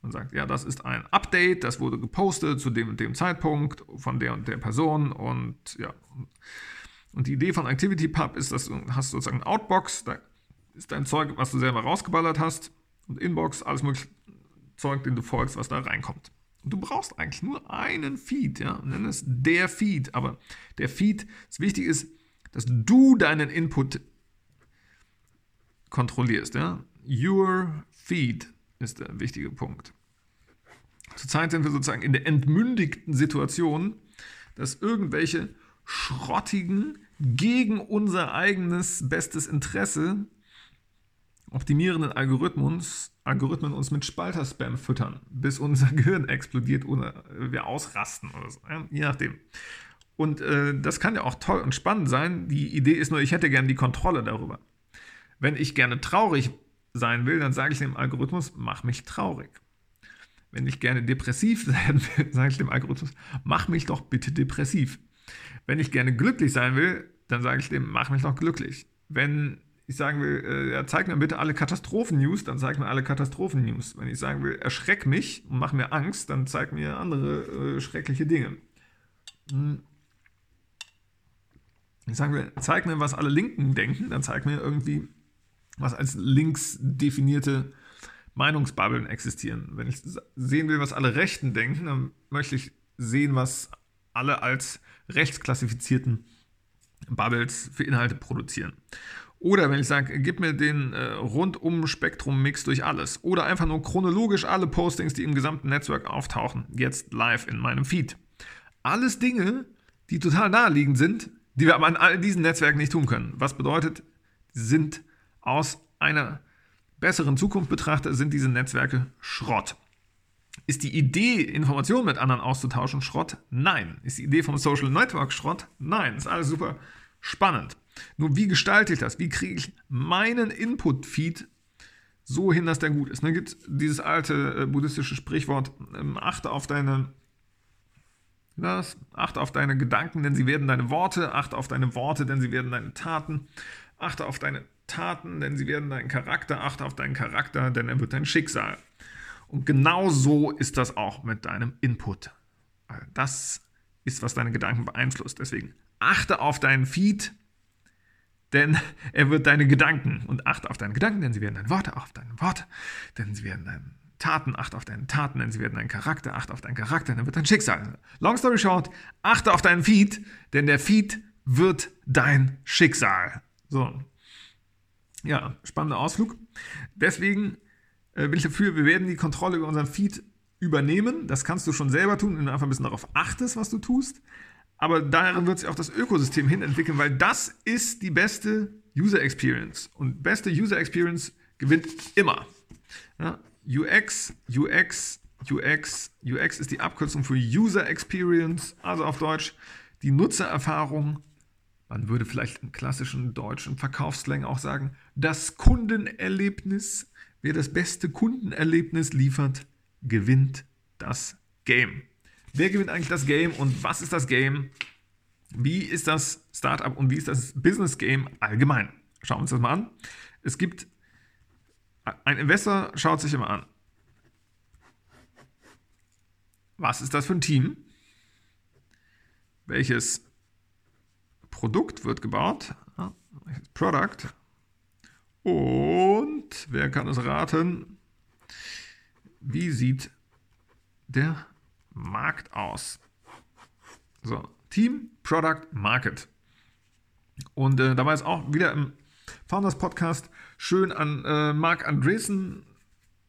Man sagt, ja, das ist ein Update, das wurde gepostet zu dem und dem Zeitpunkt von der und der Person und ja. Und die Idee von ActivityPub ist, dass du hast sozusagen Outbox, da ist dein Zeug, was du selber rausgeballert hast und Inbox, alles mögliche Zeug, den du folgst, was da reinkommt. Und du brauchst eigentlich nur einen Feed, ja, nenn es der Feed, aber der Feed, das Wichtige ist, dass du deinen Input kontrollierst. Ja? Your feed ist der wichtige Punkt. Zurzeit sind wir sozusagen in der entmündigten Situation, dass irgendwelche schrottigen, gegen unser eigenes bestes Interesse optimierenden Algorithmus, Algorithmen uns mit Spalter-Spam füttern, bis unser *laughs* Gehirn explodiert oder wir ausrasten oder so, je nachdem. Und äh, das kann ja auch toll und spannend sein. Die Idee ist nur, ich hätte gerne die Kontrolle darüber. Wenn ich gerne traurig sein will, dann sage ich dem Algorithmus, mach mich traurig. Wenn ich gerne depressiv *laughs* sein will, sage ich dem Algorithmus, mach mich doch bitte depressiv. Wenn ich gerne glücklich sein will, dann sage ich dem, mach mich doch glücklich. Wenn ich sagen will, äh, ja, zeig mir bitte alle Katastrophen-News, dann zeig mir alle Katastrophen-News. Wenn ich sagen will, erschreck mich und mach mir Angst, dann zeig mir andere äh, schreckliche Dinge. Hm. Ich sagen will, zeig mir, was alle Linken denken, dann zeig mir irgendwie, was als links definierte Meinungsbubbeln existieren. Wenn ich sehen will, was alle Rechten denken, dann möchte ich sehen, was alle als rechtsklassifizierten Bubbles für Inhalte produzieren. Oder wenn ich sage, gib mir den äh, Rundum-Spektrum-Mix durch alles. Oder einfach nur chronologisch alle Postings, die im gesamten Netzwerk auftauchen, jetzt live in meinem Feed. Alles Dinge, die total naheliegend sind, die wir aber an all diesen Netzwerken nicht tun können. Was bedeutet, sind aus einer besseren Zukunft betrachtet, sind diese Netzwerke Schrott. Ist die Idee, Informationen mit anderen auszutauschen, Schrott? Nein. Ist die Idee vom Social Network Schrott? Nein. Ist alles super spannend. Nur wie gestalte ich das? Wie kriege ich meinen Input-Feed so hin, dass der gut ist? Da gibt es dieses alte äh, buddhistische Sprichwort, ähm, achte auf deine was? Achte auf deine Gedanken, denn sie werden deine Worte. Achte auf deine Worte, denn sie werden deine Taten. Achte auf deine Taten, denn sie werden dein Charakter. Achte auf deinen Charakter, denn er wird dein Schicksal. Und genau so ist das auch mit deinem Input. Das ist, was deine Gedanken beeinflusst. Deswegen achte auf deinen Feed, denn er wird deine Gedanken. Und achte auf deine Gedanken, denn sie werden deine Worte. Auf deine Worte, denn sie werden deine Taten. Achte auf deine Taten, denn sie werden dein Charakter. Achte auf deinen Charakter, denn er wird dein Schicksal. Long story short, achte auf deinen Feed, denn der Feed wird dein Schicksal. So. Ja, spannender Ausflug. Deswegen äh, bin ich dafür, wir werden die Kontrolle über unseren Feed übernehmen. Das kannst du schon selber tun, wenn du einfach ein bisschen darauf achtest, was du tust. Aber darin wird sich auch das Ökosystem hin entwickeln, weil das ist die beste User Experience. Und beste User Experience gewinnt immer. Ja, UX, UX, UX, UX ist die Abkürzung für User Experience, also auf Deutsch die Nutzererfahrung. Man würde vielleicht im klassischen deutschen Verkaufsslang auch sagen, das Kundenerlebnis. Wer das beste Kundenerlebnis liefert, gewinnt das Game. Wer gewinnt eigentlich das Game und was ist das Game? Wie ist das Startup und wie ist das Business Game allgemein? Schauen wir uns das mal an. Es gibt, ein Investor schaut sich immer an, was ist das für ein Team? Welches Produkt wird gebaut? Product. Und wer kann es raten? Wie sieht der Markt aus. So, Team, Product, Market. Und äh, da war es auch wieder im Founders Podcast schön an äh, Mark Andresen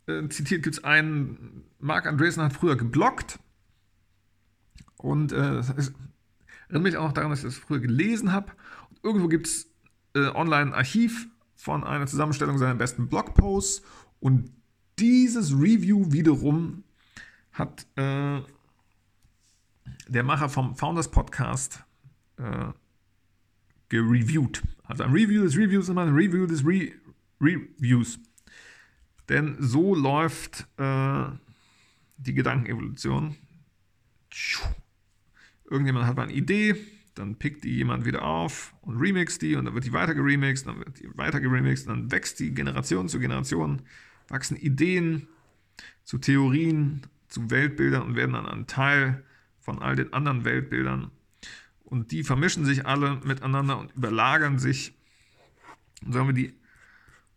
äh, zitiert, gibt es einen, Mark Andresen hat früher geblockt und äh, es erinnert mich auch noch daran, dass ich das früher gelesen habe. Irgendwo gibt es äh, online ein Archiv von einer Zusammenstellung seiner besten Blogposts und dieses Review wiederum hat äh, der Macher vom Founders Podcast äh, gereviewt. Also ein Review des Reviews ist immer ein Review des Re Reviews. Denn so läuft äh, die Gedankenevolution. Irgendjemand hat mal eine Idee, dann pickt die jemand wieder auf und remixt die und dann wird die weiter geremixed, dann wird die weiter geremixed, dann wächst die Generation zu Generation, wachsen Ideen zu Theorien, zu Weltbildern und werden dann ein Teil von all den anderen Weltbildern. Und die vermischen sich alle miteinander und überlagern sich. Und so haben wir die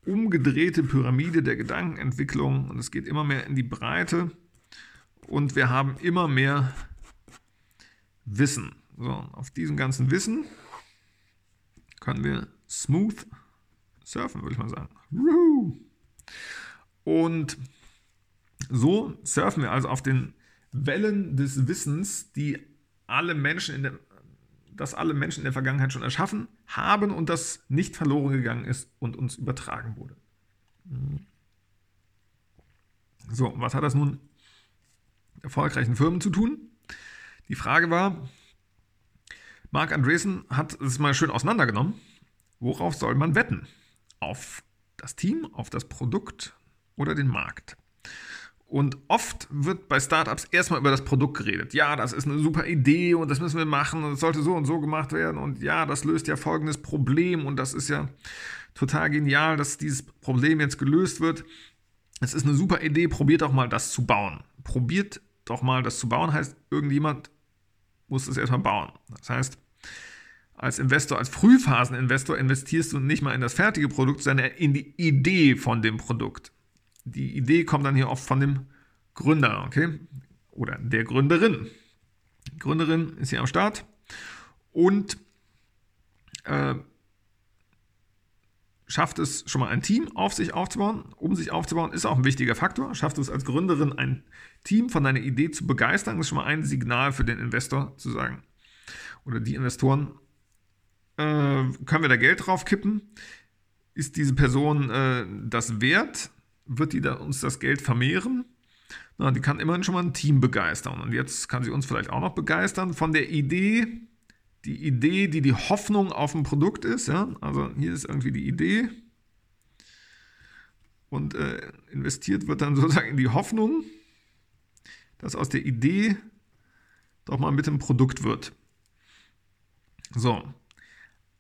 umgedrehte Pyramide der Gedankenentwicklung und es geht immer mehr in die Breite und wir haben immer mehr Wissen. So, auf diesem ganzen Wissen können wir smooth surfen, würde ich mal sagen. Und so surfen wir also auf den Wellen des Wissens, die alle Menschen in der, das alle Menschen in der Vergangenheit schon erschaffen haben und das nicht verloren gegangen ist und uns übertragen wurde. So, was hat das nun erfolgreichen Firmen zu tun? Die Frage war, Mark Andreessen hat es mal schön auseinandergenommen. Worauf soll man wetten? Auf das Team, auf das Produkt oder den Markt? Und oft wird bei Startups erstmal über das Produkt geredet. Ja, das ist eine super Idee und das müssen wir machen und es sollte so und so gemacht werden. Und ja, das löst ja folgendes Problem und das ist ja total genial, dass dieses Problem jetzt gelöst wird. Es ist eine super Idee, probiert doch mal das zu bauen. Probiert doch mal das zu bauen, heißt, irgendjemand muss es erstmal bauen. Das heißt, als Investor, als Frühphaseninvestor investierst du nicht mal in das fertige Produkt, sondern in die Idee von dem Produkt. Die Idee kommt dann hier oft von dem Gründer, okay? Oder der Gründerin. Die Gründerin ist hier am Start und äh, schafft es schon mal ein Team auf sich aufzubauen. Um sich aufzubauen ist auch ein wichtiger Faktor. Schafft es als Gründerin ein Team von deiner Idee zu begeistern, ist schon mal ein Signal für den Investor zu sagen. Oder die Investoren, äh, können wir da Geld drauf kippen? Ist diese Person äh, das wert? Wird die da uns das Geld vermehren? Na, die kann immerhin schon mal ein Team begeistern. Und jetzt kann sie uns vielleicht auch noch begeistern von der Idee, die Idee, die die Hoffnung auf ein Produkt ist. Ja? Also hier ist irgendwie die Idee. Und äh, investiert wird dann *laughs* sozusagen in die Hoffnung, dass aus der Idee doch mal mit dem Produkt wird. So.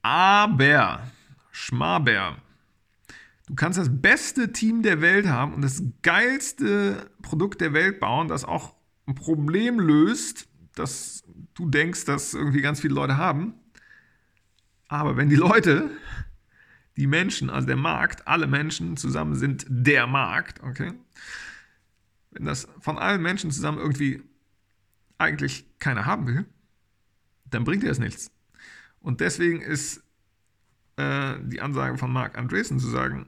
Aber, Schmaber, du kannst das beste Team der Welt haben und das geilste Produkt der Welt bauen, das auch ein Problem löst, das du denkst, dass irgendwie ganz viele Leute haben. Aber wenn die Leute, die Menschen, also der Markt, alle Menschen zusammen sind der Markt, okay? Wenn das von allen Menschen zusammen irgendwie eigentlich keiner haben will, dann bringt dir das nichts. Und deswegen ist äh, die Ansage von Mark Andreessen zu sagen,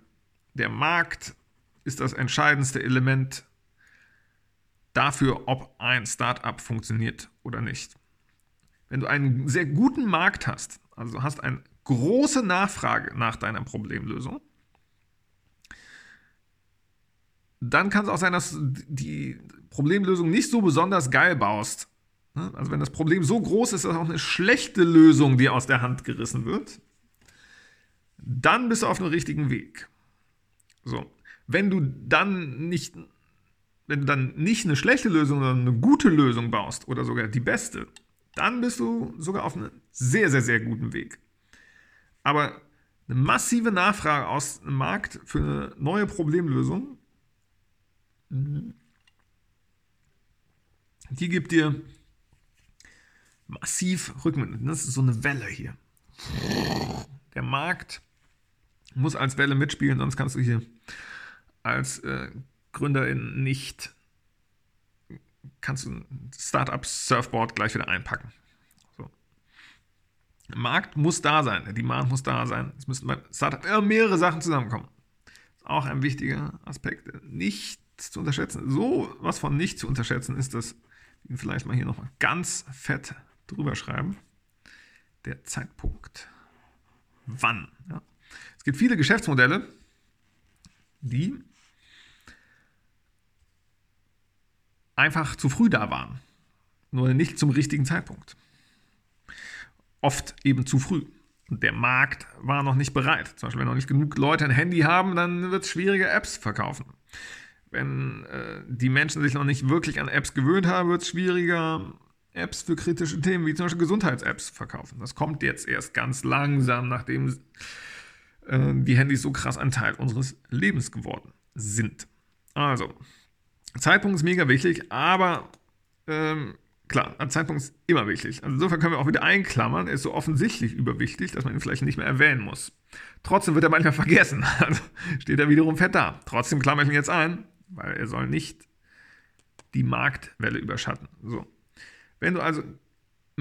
der Markt ist das entscheidendste Element dafür, ob ein Startup funktioniert oder nicht. Wenn du einen sehr guten Markt hast, also hast eine große Nachfrage nach deiner Problemlösung, dann kann es auch sein, dass du die Problemlösung nicht so besonders geil baust. Ne? Also wenn das Problem so groß ist, dass auch eine schlechte Lösung dir aus der Hand gerissen wird, dann bist du auf dem richtigen Weg. So. Wenn du dann nicht wenn du dann nicht eine schlechte Lösung, sondern eine gute Lösung baust oder sogar die beste, dann bist du sogar auf einem sehr, sehr, sehr guten Weg. Aber eine massive Nachfrage aus dem Markt für eine neue Problemlösung, die gibt dir massiv Rückenwind. Das ist so eine Welle hier. Der Markt muss als Welle mitspielen, sonst kannst du hier als äh, Gründerin nicht, kannst du ein Startup-Surfboard gleich wieder einpacken. So. Markt muss da sein, der Demand muss da sein. Es müssen bei Startup mehrere Sachen zusammenkommen. Auch ein wichtiger Aspekt, nicht zu unterschätzen. So was von nicht zu unterschätzen ist, dass wir vielleicht mal hier nochmal ganz fett drüber schreiben. Der Zeitpunkt. Wann? Ja. Es gibt viele Geschäftsmodelle, die einfach zu früh da waren. Nur nicht zum richtigen Zeitpunkt. Oft eben zu früh. Der Markt war noch nicht bereit. Zum Beispiel, wenn noch nicht genug Leute ein Handy haben, dann wird es schwieriger, Apps verkaufen. Wenn äh, die Menschen sich noch nicht wirklich an Apps gewöhnt haben, wird es schwieriger, Apps für kritische Themen wie zum Beispiel Gesundheits-Apps verkaufen. Das kommt jetzt erst ganz langsam, nachdem äh, die Handys so krass ein Teil unseres Lebens geworden sind. Also, Zeitpunkt ist mega wichtig, aber ähm, klar, ein Zeitpunkt ist immer wichtig. Also insofern können wir auch wieder einklammern, er ist so offensichtlich überwichtig, dass man ihn vielleicht nicht mehr erwähnen muss. Trotzdem wird er manchmal *laughs* vergessen, also steht er wiederum fett da. Trotzdem klammere ich ihn jetzt ein, weil er soll nicht die Marktwelle überschatten. So. Wenn du also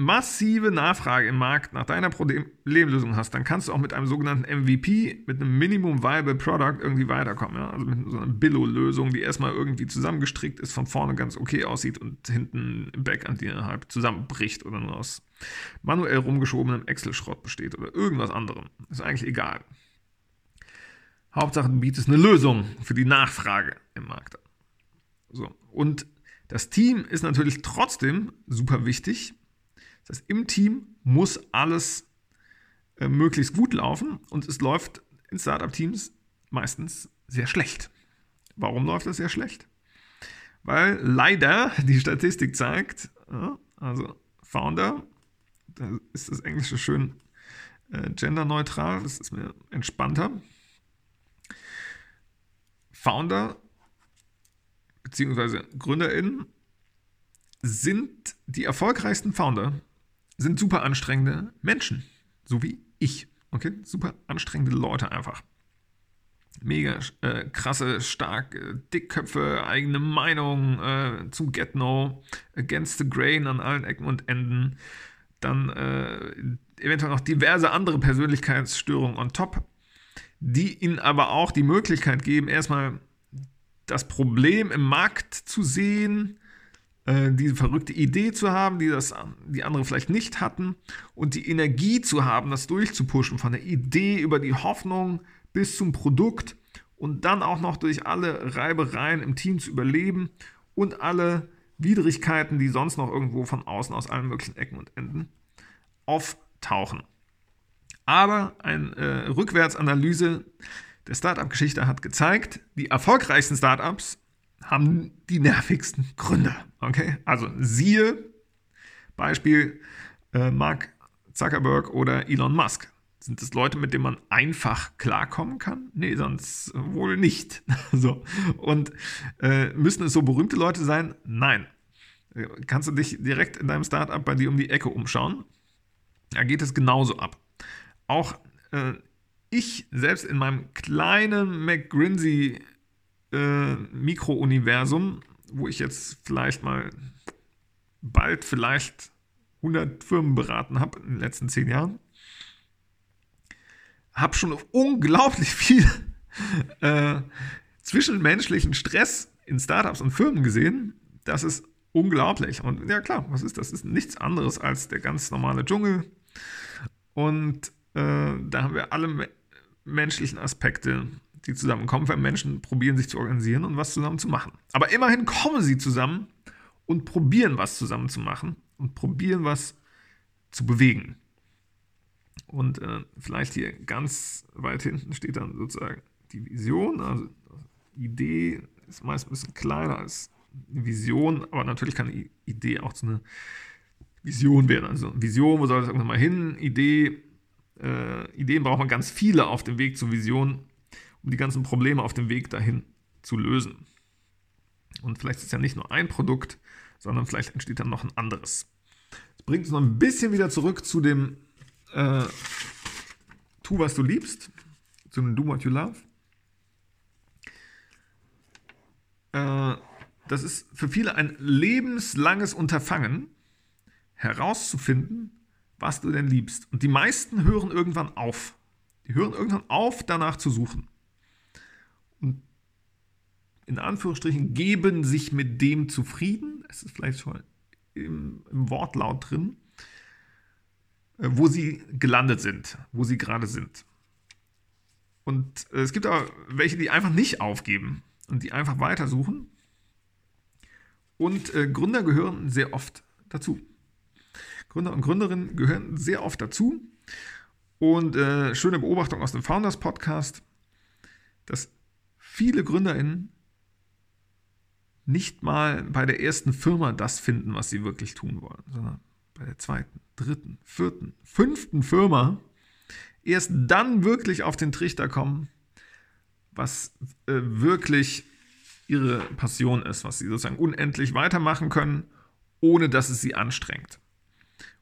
massive Nachfrage im Markt nach deiner Problemlösung hast, dann kannst du auch mit einem sogenannten MVP, mit einem Minimum Viable Product irgendwie weiterkommen. Ja? Also mit so einer Billo-Lösung, die erstmal irgendwie zusammengestrickt ist, von vorne ganz okay aussieht und hinten im Backend die halb zusammenbricht oder nur aus manuell rumgeschobenem Excel-Schrott besteht oder irgendwas anderem. Ist eigentlich egal. Hauptsache, du bietest eine Lösung für die Nachfrage im Markt. So. Und das Team ist natürlich trotzdem super wichtig. Das im Team muss alles äh, möglichst gut laufen und es läuft in Startup-Teams meistens sehr schlecht. Warum läuft das sehr schlecht? Weil leider *laughs* die Statistik zeigt, also Founder, da ist das Englische schön äh, genderneutral, das ist mir entspannter. Founder bzw. GründerInnen sind die erfolgreichsten Founder, sind super anstrengende Menschen, so wie ich. Okay, super anstrengende Leute einfach. Mega äh, krasse, starke Dickköpfe, eigene Meinung äh, zum Get-No, against the grain an allen Ecken und Enden. Dann äh, eventuell noch diverse andere Persönlichkeitsstörungen on top, die ihnen aber auch die Möglichkeit geben, erstmal das Problem im Markt zu sehen, äh, diese verrückte Idee zu haben, die das die andere vielleicht nicht hatten und die Energie zu haben, das durchzupushen von der Idee über die Hoffnung bis zum Produkt und dann auch noch durch alle Reibereien im Team zu überleben und alle Widrigkeiten, die sonst noch irgendwo von außen aus allen möglichen Ecken und Enden auftauchen. Aber eine äh, Rückwärtsanalyse der Startup-Geschichte hat gezeigt, die erfolgreichsten Startups haben die nervigsten Gründer. Okay? Also siehe Beispiel äh, Mark Zuckerberg oder Elon Musk. Sind das Leute, mit denen man einfach klarkommen kann? Nee, sonst wohl nicht. *laughs* so. Und äh, müssen es so berühmte Leute sein? Nein. Äh, kannst du dich direkt in deinem Startup bei dir um die Ecke umschauen? Da geht es genauso ab. Auch äh, ich selbst in meinem kleinen McGrinsey äh, Mikrouniversum, wo ich jetzt vielleicht mal bald vielleicht 100 Firmen beraten habe in den letzten 10 Jahren, habe schon unglaublich viel *laughs* äh, zwischenmenschlichen Stress in Startups und Firmen gesehen. Das ist unglaublich. Und ja klar, was ist das? Das ist nichts anderes als der ganz normale Dschungel. Und äh, da haben wir alle menschlichen Aspekte die zusammenkommen, weil Menschen probieren sich zu organisieren und was zusammen zu machen. Aber immerhin kommen sie zusammen und probieren was zusammen zu machen und probieren was zu bewegen. Und äh, vielleicht hier ganz weit hinten steht dann sozusagen die Vision. Also Idee ist meist ein bisschen kleiner als eine Vision, aber natürlich kann eine Idee auch zu einer Vision werden. Also Vision, wo soll das irgendwann mal hin? Idee, äh, Ideen braucht man ganz viele auf dem Weg zur Vision um die ganzen Probleme auf dem Weg dahin zu lösen. Und vielleicht ist ja nicht nur ein Produkt, sondern vielleicht entsteht dann noch ein anderes. Das bringt uns noch ein bisschen wieder zurück zu dem äh, Tu, was du liebst, zu dem Do What You Love. Äh, das ist für viele ein lebenslanges Unterfangen, herauszufinden, was du denn liebst. Und die meisten hören irgendwann auf. Die hören irgendwann auf, danach zu suchen in Anführungsstrichen geben sich mit dem zufrieden. Es ist vielleicht schon im, im Wortlaut drin, äh, wo sie gelandet sind, wo sie gerade sind. Und äh, es gibt aber welche, die einfach nicht aufgeben und die einfach weitersuchen. Und äh, Gründer gehören sehr oft dazu. Gründer und Gründerinnen gehören sehr oft dazu. Und äh, schöne Beobachtung aus dem Founders Podcast, dass viele GründerInnen nicht mal bei der ersten Firma das finden, was sie wirklich tun wollen, sondern bei der zweiten, dritten, vierten, fünften Firma erst dann wirklich auf den Trichter kommen, was äh, wirklich ihre Passion ist, was sie sozusagen unendlich weitermachen können, ohne dass es sie anstrengt.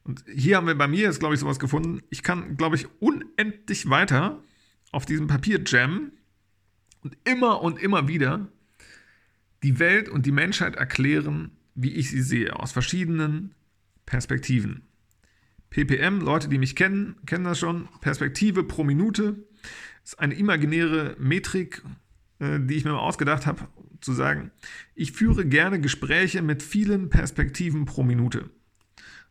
Und hier haben wir bei mir jetzt, glaube ich, sowas gefunden. Ich kann, glaube ich, unendlich weiter auf diesem Papier jammen und immer und immer wieder die Welt und die Menschheit erklären, wie ich sie sehe, aus verschiedenen Perspektiven. PPM, Leute, die mich kennen, kennen das schon. Perspektive pro Minute ist eine imaginäre Metrik, äh, die ich mir mal ausgedacht habe, zu sagen, ich führe gerne Gespräche mit vielen Perspektiven pro Minute.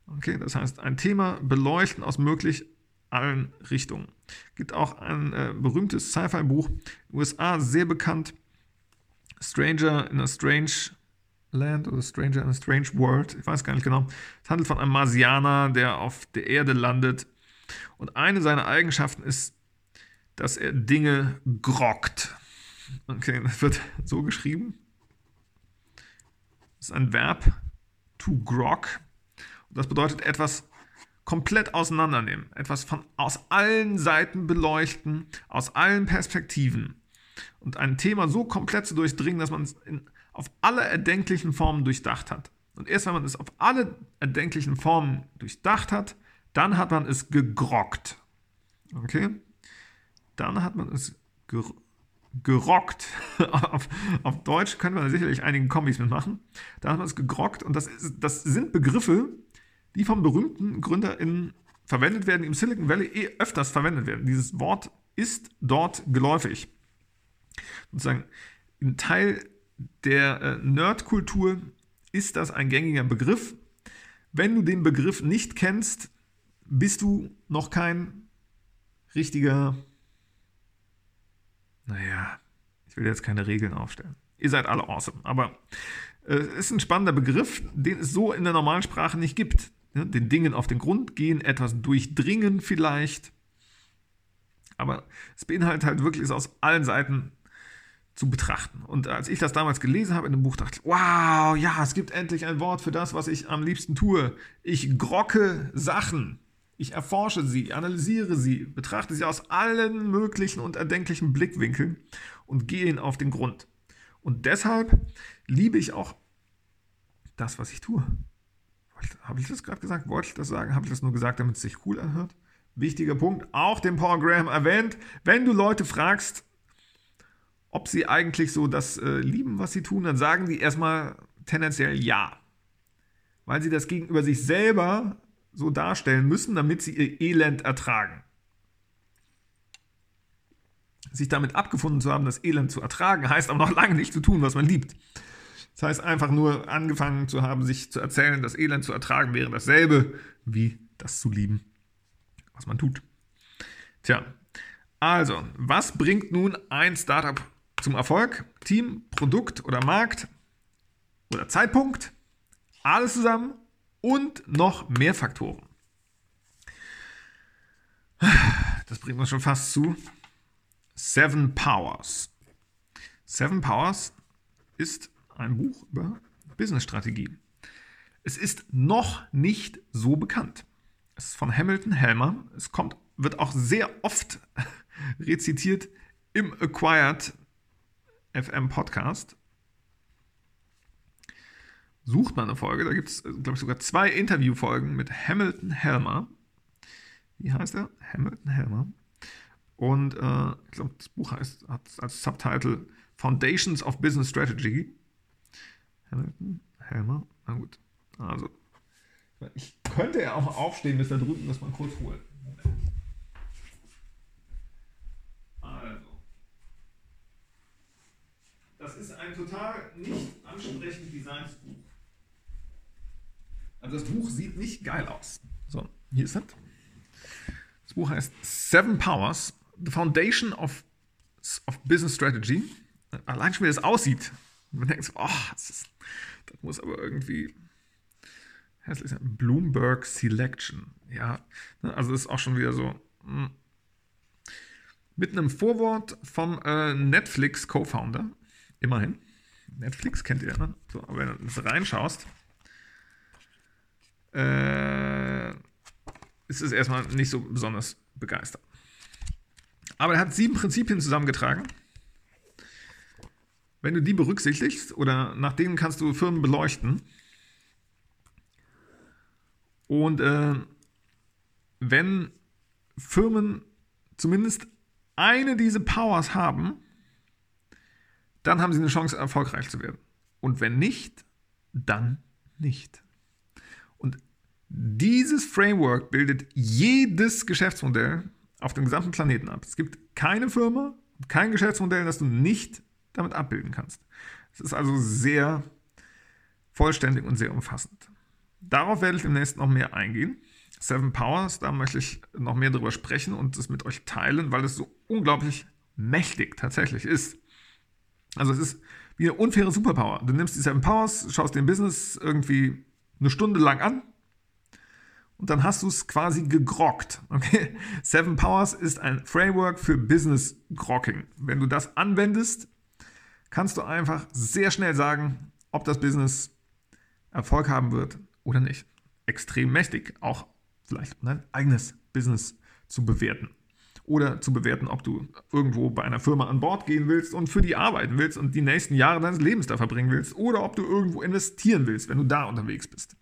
Okay, das heißt, ein Thema beleuchten aus möglich allen Richtungen. Gibt auch ein äh, berühmtes Sci-Fi-Buch, USA sehr bekannt, Stranger in a Strange Land oder Stranger in a Strange World, ich weiß gar nicht genau. Es handelt von einem Marsianer, der auf der Erde landet. Und eine seiner Eigenschaften ist, dass er Dinge grockt. Okay, das wird so geschrieben. Das ist ein Verb, to grog. Das bedeutet etwas komplett auseinandernehmen, etwas von aus allen Seiten beleuchten, aus allen Perspektiven und ein Thema so komplett zu durchdringen, dass man es in, auf alle erdenklichen Formen durchdacht hat. Und erst wenn man es auf alle erdenklichen Formen durchdacht hat, dann hat man es gegrockt. Okay? Dann hat man es gegrockt gerockt. *laughs* auf, auf, Deutsch können wir sicherlich einigen Kombis mitmachen. Da hat man es gegrockt und das, ist, das sind Begriffe, die vom berühmten GründerInnen verwendet werden, im Silicon Valley eh öfters verwendet werden. Dieses Wort ist dort geläufig. Sozusagen ein Teil der äh, Nerdkultur ist das ein gängiger Begriff. Wenn du den Begriff nicht kennst, bist du noch kein richtiger, naja, ich will jetzt keine Regeln aufstellen. Ihr seid alle awesome, aber äh, es äh, ist ein spannender Begriff, den es so in der normalen Sprache nicht gibt. Ja, den Dingen auf den Grund gehen, etwas durchdringen vielleicht. Aber es beinhaltet halt wirklich es aus allen Seiten zu betrachten. Und als ich das damals gelesen habe in dem Buch, dachte ich, wow, ja, es gibt endlich ein Wort für das, was ich am liebsten tue. Ich grocke Sachen. Ich erforsche sie, analysiere sie, betrachte sie aus allen möglichen und erdenklichen Blickwinkeln und gehe ihnen auf den Grund. Und deshalb liebe ich auch das, was ich tue. Habe ich das gerade gesagt? Wollte ich das sagen? Habe ich das nur gesagt, damit es sich cool anhört? Wichtiger Punkt, auch den Paul Graham erwähnt. Wenn du Leute fragst, ob sie eigentlich so das äh, lieben, was sie tun, dann sagen die erstmal tendenziell ja. Weil sie das gegenüber sich selber so darstellen müssen, damit sie ihr Elend ertragen. Sich damit abgefunden zu haben, das Elend zu ertragen, heißt aber noch lange nicht zu tun, was man liebt. Das heißt einfach nur angefangen zu haben, sich zu erzählen, das Elend zu ertragen wäre dasselbe wie das zu lieben, was man tut. Tja, also, was bringt nun ein Startup zum Erfolg, Team, Produkt oder Markt oder Zeitpunkt, alles zusammen und noch mehr Faktoren. Das bringt uns schon fast zu Seven Powers. Seven Powers ist ein Buch über Businessstrategie. Es ist noch nicht so bekannt. Es ist von Hamilton Helmer. Es kommt, wird auch sehr oft *laughs* rezitiert im Acquired FM Podcast. Sucht mal eine Folge, da gibt es, glaube ich, sogar zwei Interviewfolgen mit Hamilton Helmer. Wie heißt er? Hamilton Helmer. Und äh, ich glaube, das Buch heißt, hat als Subtitle Foundations of Business Strategy. Hamilton Helmer. Na gut. Also, ich könnte ja auch aufstehen bis da drüben, das mal kurz holen. Das ist ein total nicht ansprechend designtes Buch. Also das Buch sieht nicht geil aus. So, hier ist es. Das Buch heißt Seven Powers, The Foundation of, of Business Strategy. Allein schon, wie das aussieht. Man denkt so, oh, das, ist, das muss aber irgendwie hässlich sein. Bloomberg Selection. Ja, ne, also das ist auch schon wieder so. Hm. Mit einem Vorwort vom äh, Netflix Co-Founder, Immerhin. Netflix kennt ihr, ne? So, aber wenn du reinschaust, äh, ist es erstmal nicht so besonders begeistert. Aber er hat sieben Prinzipien zusammengetragen. Wenn du die berücksichtigst oder nach denen kannst du Firmen beleuchten. Und äh, wenn Firmen zumindest eine dieser Powers haben, dann haben sie eine Chance, erfolgreich zu werden. Und wenn nicht, dann nicht. Und Dieses Framework bildet jedes Geschäftsmodell auf dem gesamten Planeten ab. Es gibt keine Firma, kein Geschäftsmodell, das du nicht damit abbilden kannst. Es ist also sehr vollständig und sehr umfassend. Darauf werde ich demnächst noch mehr eingehen. Seven Powers, da möchte ich noch mehr darüber sprechen und es mit euch teilen, weil es so unglaublich mächtig tatsächlich ist. Also es ist wie eine unfaire Superpower. Du nimmst die Seven Powers, schaust den Business irgendwie eine Stunde lang an und dann hast du es quasi gegrockt. Okay? Seven Powers ist ein Framework für Business Grocking. Wenn du das anwendest, kannst du einfach sehr schnell sagen, ob das Business Erfolg haben wird oder nicht. Extrem mächtig, auch vielleicht um dein eigenes Business zu bewerten. Oder zu bewerten, ob du irgendwo bei einer Firma an Bord gehen willst und für die arbeiten willst und die nächsten Jahre deines Lebens da verbringen willst. Oder ob du irgendwo investieren willst, wenn du da unterwegs bist.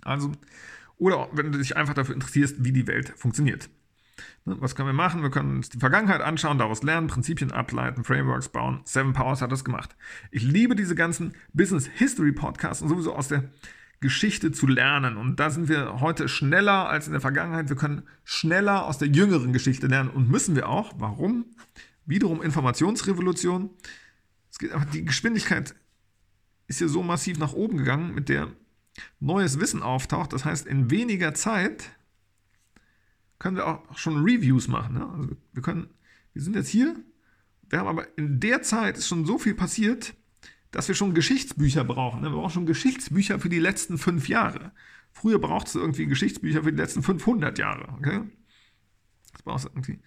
Also, oder wenn du dich einfach dafür interessierst, wie die Welt funktioniert. Ne, was können wir machen? Wir können uns die Vergangenheit anschauen, daraus lernen, Prinzipien ableiten, Frameworks bauen. Seven Powers hat das gemacht. Ich liebe diese ganzen Business History Podcasts und sowieso aus der Geschichte zu lernen. Und da sind wir heute schneller als in der Vergangenheit. Wir können schneller aus der jüngeren Geschichte lernen und müssen wir auch. Warum? Wiederum Informationsrevolution. Es geht einfach, die Geschwindigkeit ist hier so massiv nach oben gegangen, mit der neues Wissen auftaucht. Das heißt, in weniger Zeit können wir auch schon Reviews machen. Ne? Also wir können, wir sind jetzt hier, wir haben aber in der Zeit ist schon so viel passiert, dass wir schon Geschichtsbücher brauchen. Ne? Wir brauchen schon Geschichtsbücher für die letzten fünf Jahre. Früher brauchst du irgendwie Geschichtsbücher für die letzten 500 Jahre. Okay? Das brauchst du irgendwie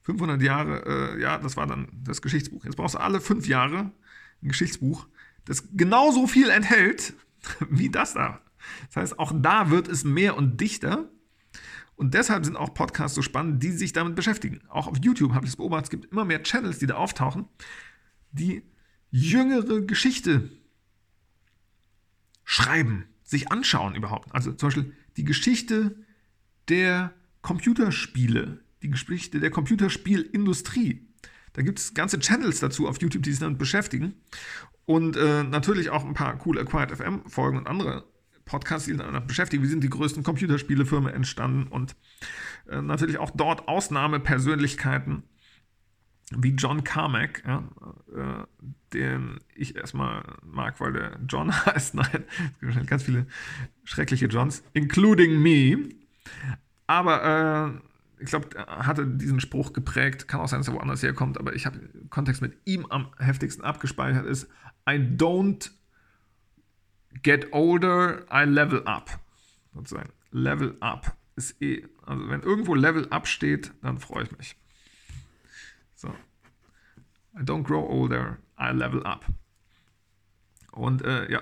500 Jahre, äh, ja, das war dann das Geschichtsbuch. Jetzt brauchst du alle fünf Jahre ein Geschichtsbuch, das genauso viel enthält *laughs* wie das da. Das heißt, auch da wird es mehr und dichter. Und deshalb sind auch Podcasts so spannend, die sich damit beschäftigen. Auch auf YouTube habe ich es beobachtet, es gibt immer mehr Channels, die da auftauchen, die jüngere Geschichte schreiben, sich anschauen überhaupt. Also zum Beispiel die Geschichte der Computerspiele, die Geschichte der Computerspielindustrie. Da gibt es ganze Channels dazu auf YouTube, die sich damit beschäftigen. Und äh, natürlich auch ein paar coole Acquired FM Folgen und andere Podcasts, die sich damit beschäftigen. Wie sind die größten Computerspielefirmen entstanden? Und äh, natürlich auch dort Ausnahmepersönlichkeiten wie John Carmack, ja, äh, den ich erstmal mag, weil der John *laughs* heißt. Nein, es gibt ganz viele schreckliche Johns, including me. Aber äh, ich glaube, er hatte diesen Spruch geprägt. Kann auch sein, dass er woanders herkommt, aber ich habe Kontext mit ihm am heftigsten abgespeichert ist: I don't get older, I level up. Sozusagen. Level up ist eh, also wenn irgendwo Level up steht, dann freue ich mich. So. I don't grow older, I level up. Und äh, ja,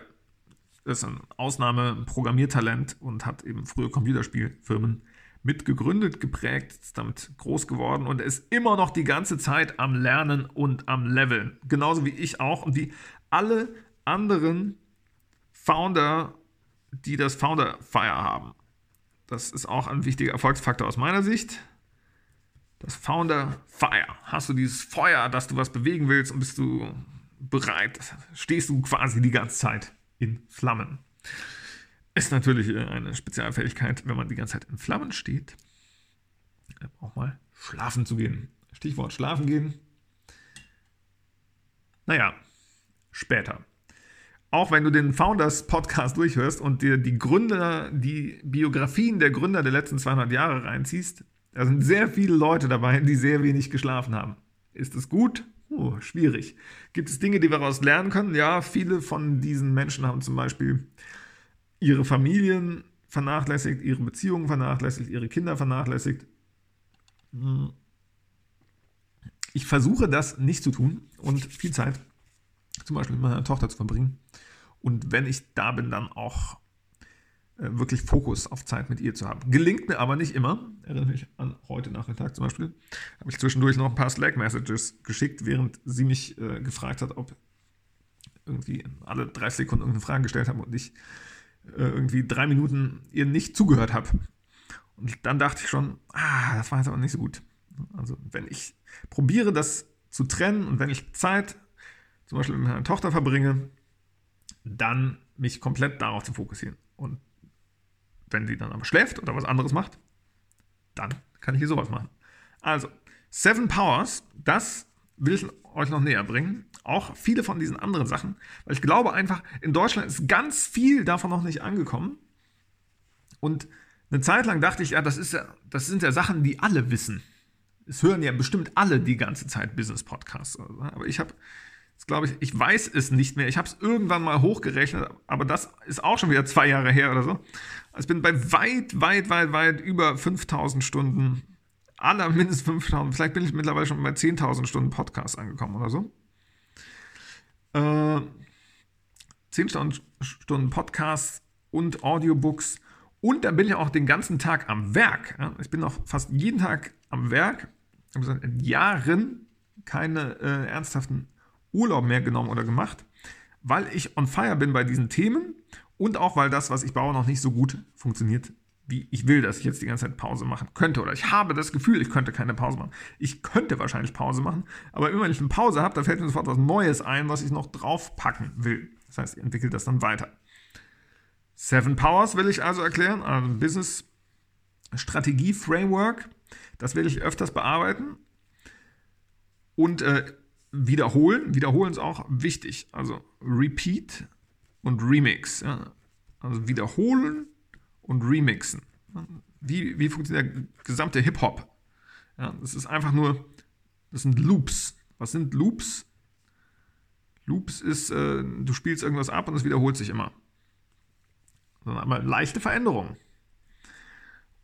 ist ein Ausnahme-Programmiertalent und hat eben frühe Computerspielfirmen mitgegründet, geprägt, ist damit groß geworden und ist immer noch die ganze Zeit am Lernen und am Leveln. Genauso wie ich auch und wie alle anderen Founder, die das Founder Fire haben. Das ist auch ein wichtiger Erfolgsfaktor aus meiner Sicht. Das Founder Fire. Hast du dieses Feuer, dass du was bewegen willst und bist du bereit, stehst du quasi die ganze Zeit in Flammen. Ist natürlich äh, eine Spezialfähigkeit, wenn man die ganze Zeit in Flammen steht, auch mal schlafen zu gehen. Stichwort schlafen gehen. Naja, später. Auch wenn du den Founders Podcast durchhörst und dir die Gründer, die Biografien der Gründer der letzten 200 Jahre reinziehst, da sind sehr viele Leute dabei, die sehr wenig geschlafen haben. Ist es gut? Oh, schwierig. Gibt es Dinge, die wir daraus lernen können? Ja, viele von diesen Menschen haben zum Beispiel ihre Familien vernachlässigt, ihre Beziehungen vernachlässigt, ihre Kinder vernachlässigt. Hm. Ich versuche das nicht zu tun und viel Zeit zum Beispiel mit meiner Tochter zu verbringen. Und wenn ich da bin, dann auch äh, wirklich Fokus auf Zeit mit ihr zu haben. Gelingt mir aber nicht immer. Erinnere mich an heute Nachmittag zum Beispiel. Habe ich zwischendurch noch ein paar Slack-Messages geschickt, während sie mich äh, gefragt hat, ob irgendwie alle drei Sekunden irgendeine Frage gestellt habe und ich äh, irgendwie drei Minuten ihr nicht zugehört habe. Und dann dachte ich schon, ah, das war jetzt aber nicht so gut. Also wenn ich probiere, das zu trennen und wenn ich Zeit zum Beispiel mit meiner Tochter verbringe, dann mich komplett darauf zu fokussieren. Und Wenn die dann aber schläft oder was anderes macht, dann kann ich hier sowas machen. Also, Seven Powers, das will ich euch noch näher bringen. Auch viele von diesen anderen Sachen, weil ich glaube einfach, in Deutschland ist ganz viel davon noch nicht angekommen. Und eine Zeit lang dachte ich, ja, das, ist ja, das sind ja Sachen, die alle wissen. Es hören ja bestimmt alle die ganze Zeit Business-Podcasts. Aber ich habe, glaube ich, ich weiß es nicht mehr. Ich habe es irgendwann mal hochgerechnet, aber das ist auch schon wieder zwei Jahre her oder so. Also ich bin bei weit, weit, weit, weit über 5000 Stunden, aller mindestens 5000, vielleicht bin ich mittlerweile schon bei 10.000 Stunden Podcast angekommen oder so. Äh, 10 Stunden Podcasts und Audiobooks und dann bin ich auch den ganzen Tag am Werk. Ich bin auch fast jeden Tag am Werk. Ich habe seit Jahren keine äh, ernsthaften Urlaub mehr genommen oder gemacht, weil ich on fire bin bei diesen Themen und auch weil das, was ich baue, noch nicht so gut funktioniert, wie ich will, dass ich jetzt die ganze Zeit Pause machen könnte. Oder ich habe das Gefühl, ich könnte keine Pause machen. Ich könnte wahrscheinlich Pause machen, aber immer wenn ich eine Pause habe, da fällt mir sofort was Neues ein, was ich noch draufpacken will. Das heißt, ich entwickle das dann weiter. Seven Powers will ich also erklären, also Business Strategie Framework. Das will ich öfters bearbeiten. Und äh, wiederholen. Wiederholen ist auch wichtig. Also Repeat und Remix. Ja. Also wiederholen und remixen. Wie, wie funktioniert der gesamte Hip-Hop? Ja, das ist einfach nur, das sind Loops. Was sind Loops? Loops ist, äh, du spielst irgendwas ab und es wiederholt sich immer sondern aber leichte Veränderungen.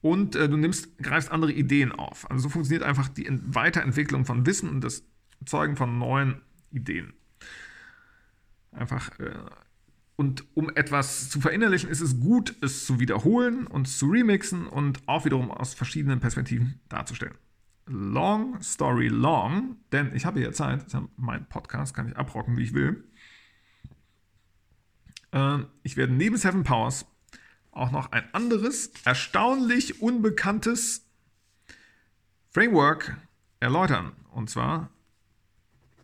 Und äh, du nimmst, greifst andere Ideen auf. Also so funktioniert einfach die Weiterentwicklung von Wissen und das Zeugen von neuen Ideen. Einfach, äh, und um etwas zu verinnerlichen, ist es gut, es zu wiederholen und zu remixen und auch wiederum aus verschiedenen Perspektiven darzustellen. Long story long, denn ich habe hier Zeit, ja mein Podcast, kann ich abrocken, wie ich will. Äh, ich werde neben Seven Powers auch noch ein anderes, erstaunlich unbekanntes Framework erläutern. Und zwar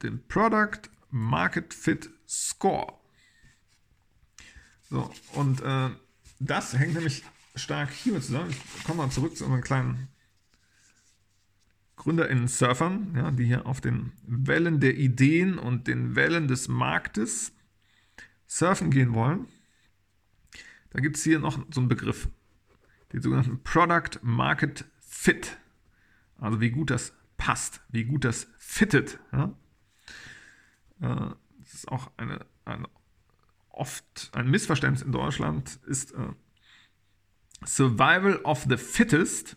den Product Market Fit Score. So, und äh, das hängt nämlich stark hiermit zusammen. Ich komme mal zurück zu unseren kleinen GründerInnen Surfern, ja, die hier auf den Wellen der Ideen und den Wellen des Marktes surfen gehen wollen. Da gibt es hier noch so einen Begriff, den sogenannten Product Market Fit. Also wie gut das passt, wie gut das fittet. Ja? Äh, das ist auch eine, eine, oft ein Missverständnis in Deutschland, ist äh, Survival of the Fittest.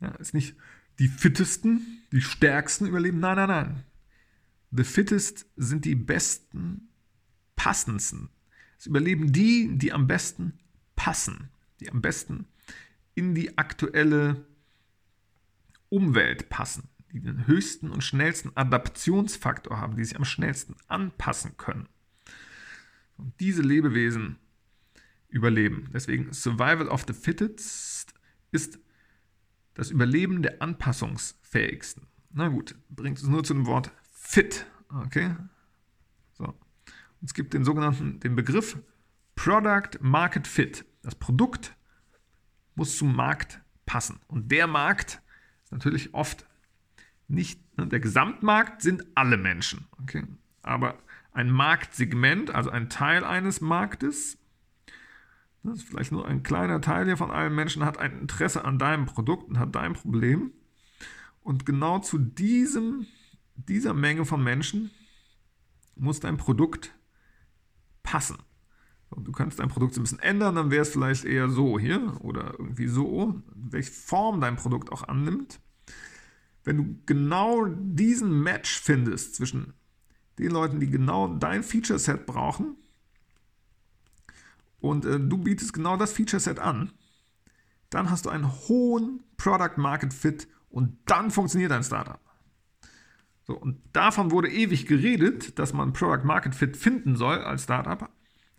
Ja, ist nicht die fittesten, die stärksten überleben. Nein, nein, nein. The fittest sind die besten, passendsten, es überleben die, die am besten passen, die am besten in die aktuelle Umwelt passen, die den höchsten und schnellsten Adaptionsfaktor haben, die sich am schnellsten anpassen können. Und diese Lebewesen überleben. Deswegen Survival of the Fittest ist das Überleben der anpassungsfähigsten. Na gut, bringt es nur zu dem Wort fit. Okay? Es gibt den sogenannten, den Begriff Product Market Fit. Das Produkt muss zum Markt passen. Und der Markt ist natürlich oft nicht, ne, der Gesamtmarkt sind alle Menschen. Okay? Aber ein Marktsegment, also ein Teil eines Marktes, das ist vielleicht nur ein kleiner Teil hier von allen Menschen, hat ein Interesse an deinem Produkt und hat dein Problem. Und genau zu diesem, dieser Menge von Menschen muss dein Produkt passen. Du kannst dein Produkt so ein bisschen ändern, dann wäre es vielleicht eher so hier oder irgendwie so, welche Form dein Produkt auch annimmt. Wenn du genau diesen Match findest zwischen den Leuten, die genau dein Feature-Set brauchen und äh, du bietest genau das Feature-Set an, dann hast du einen hohen Product Market Fit und dann funktioniert dein Startup. So, und davon wurde ewig geredet, dass man Product Market Fit finden soll als Startup,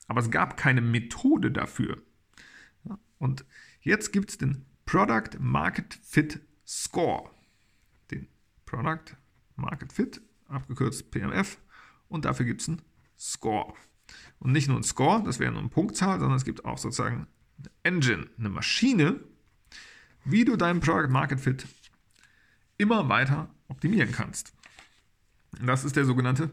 aber es gab keine Methode dafür. Und jetzt gibt es den Product Market Fit Score. Product Market Fit, abgekürzt PMF, und dafür gibt es einen Score. Und nicht nur ein Score, das wäre nur eine Punktzahl, sondern es gibt auch sozusagen eine Engine, eine Maschine, wie du deinen Product Market Fit immer weiter optimieren kannst. Das ist der sogenannte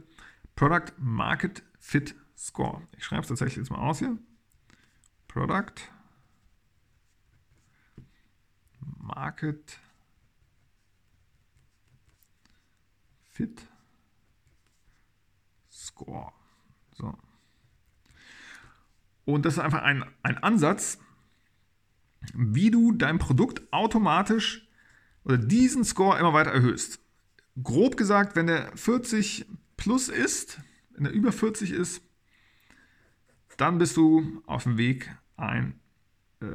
Product Market Fit Score. Ich schreibe es tatsächlich jetzt mal aus hier. Product Market Fit Score. So. Und das ist einfach ein, ein Ansatz, wie du dein Produkt automatisch oder diesen Score immer weiter erhöhst. Grob gesagt, wenn der 40 plus ist, wenn er über 40 ist, dann bist du auf dem Weg, ein äh,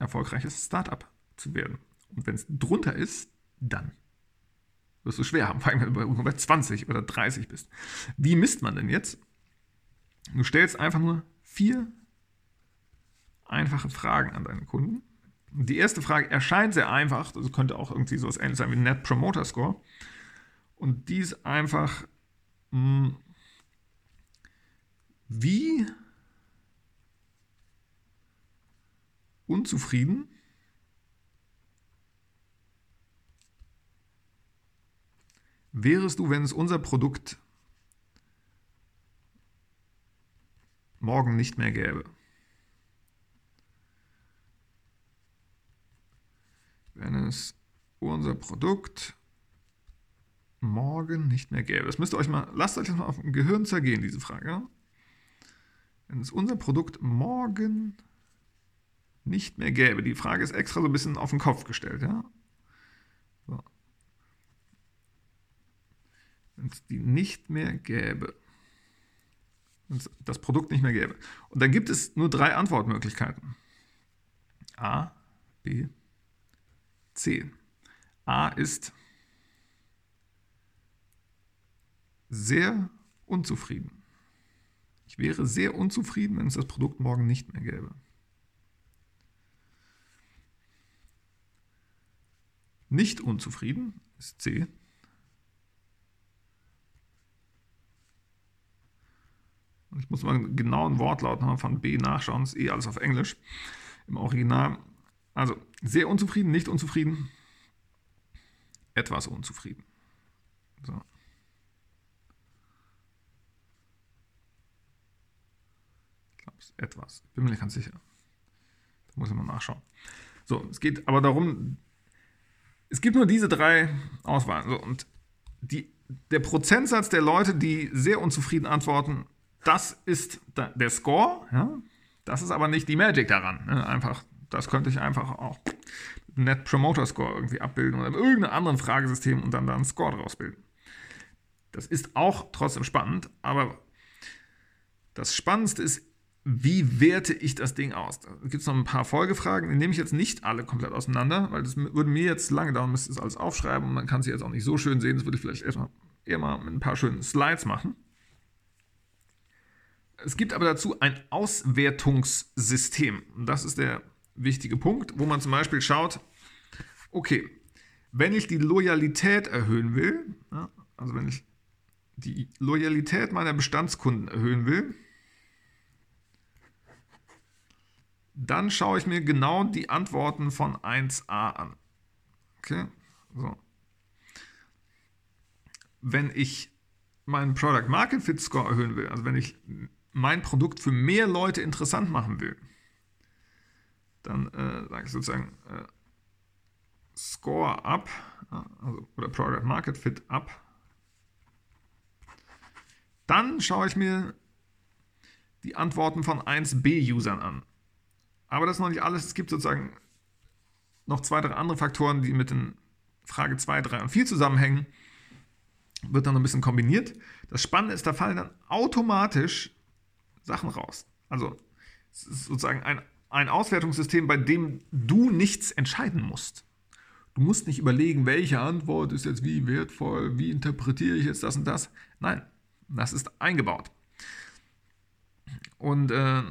erfolgreiches Startup zu werden. Und wenn es drunter ist, dann wirst du schwer haben, vor allem wenn du bei 20 oder 30 bist. Wie misst man denn jetzt? Du stellst einfach nur vier einfache Fragen an deinen Kunden. Die erste Frage erscheint sehr einfach, das könnte auch irgendwie so etwas ähnliches sein wie Net Promoter Score. Und die ist einfach, mh, hm, wie unzufrieden wärest du, wenn es unser Produkt morgen nicht mehr gäbe? Wenn es unser Produkt morgen nicht mehr gäbe. Das müsst ihr euch mal, lasst euch das mal auf dem Gehirn zergehen, diese Frage. Wenn es unser Produkt morgen nicht mehr gäbe. Die Frage ist extra so ein bisschen auf den Kopf gestellt, ja. Wenn es die nicht mehr gäbe. Wenn es das Produkt nicht mehr gäbe. Und dann gibt es nur drei Antwortmöglichkeiten. A, B, C. A ist sehr unzufrieden. Ich wäre sehr unzufrieden, wenn es das Produkt morgen nicht mehr gäbe. Nicht unzufrieden ist C. Ich muss mal einen genauen Wortlaut von B nachschauen, das ist eh alles auf Englisch im Original. Also sehr unzufrieden, nicht unzufrieden, etwas unzufrieden. So. Ich glaube, es ist etwas. Bin mir nicht ganz sicher. Da muss ich mal nachschauen. So, es geht aber darum, es gibt nur diese drei Auswahlen. So, und die, der Prozentsatz der Leute, die sehr unzufrieden antworten, das ist der Score. Ja? Das ist aber nicht die Magic daran. Ne? Einfach, das könnte ich einfach auch Net Promoter Score irgendwie abbilden oder in irgendeinem anderen Fragesystem und dann da einen Score draus bilden. Das ist auch trotzdem spannend, aber das Spannendste ist wie werte ich das Ding aus? Da gibt es noch ein paar Folgefragen, die nehme ich jetzt nicht alle komplett auseinander, weil das würde mir jetzt lange dauern, müsste das alles aufschreiben und man kann sie jetzt auch nicht so schön sehen. Das würde ich vielleicht erstmal eher mal mit ein paar schönen Slides machen. Es gibt aber dazu ein Auswertungssystem. Das ist der wichtige Punkt, wo man zum Beispiel schaut, okay, wenn ich die Loyalität erhöhen will, also wenn ich die Loyalität meiner Bestandskunden erhöhen will, Dann schaue ich mir genau die Antworten von 1a an. Okay, so. Wenn ich meinen Product Market Fit Score erhöhen will, also wenn ich mein Produkt für mehr Leute interessant machen will, dann äh, sage ich sozusagen äh, Score up also, oder Product Market Fit up. Dann schaue ich mir die Antworten von 1b-Usern an. Aber das ist noch nicht alles. Es gibt sozusagen noch zwei, drei andere Faktoren, die mit den Frage 2, 3 und 4 zusammenhängen. Wird dann noch ein bisschen kombiniert. Das Spannende ist, da fallen dann automatisch Sachen raus. Also es ist sozusagen ein, ein Auswertungssystem, bei dem du nichts entscheiden musst. Du musst nicht überlegen, welche Antwort ist jetzt wie wertvoll, wie interpretiere ich jetzt das und das. Nein, das ist eingebaut. Und äh,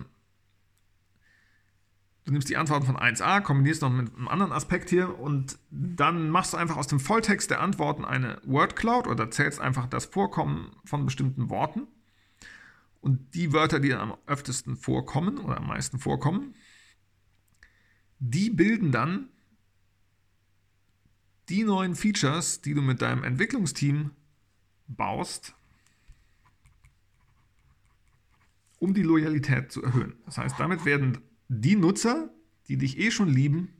Du nimmst die Antworten von 1a, kombinierst noch mit einem anderen Aspekt hier und dann machst du einfach aus dem Volltext der Antworten eine Word Cloud oder zählst einfach das Vorkommen von bestimmten Worten. Und die Wörter, die am öftesten vorkommen oder am meisten vorkommen, die bilden dann die neuen Features, die du mit deinem Entwicklungsteam baust, um die Loyalität zu erhöhen. Das heißt, damit werden die Nutzer, die dich eh schon lieben,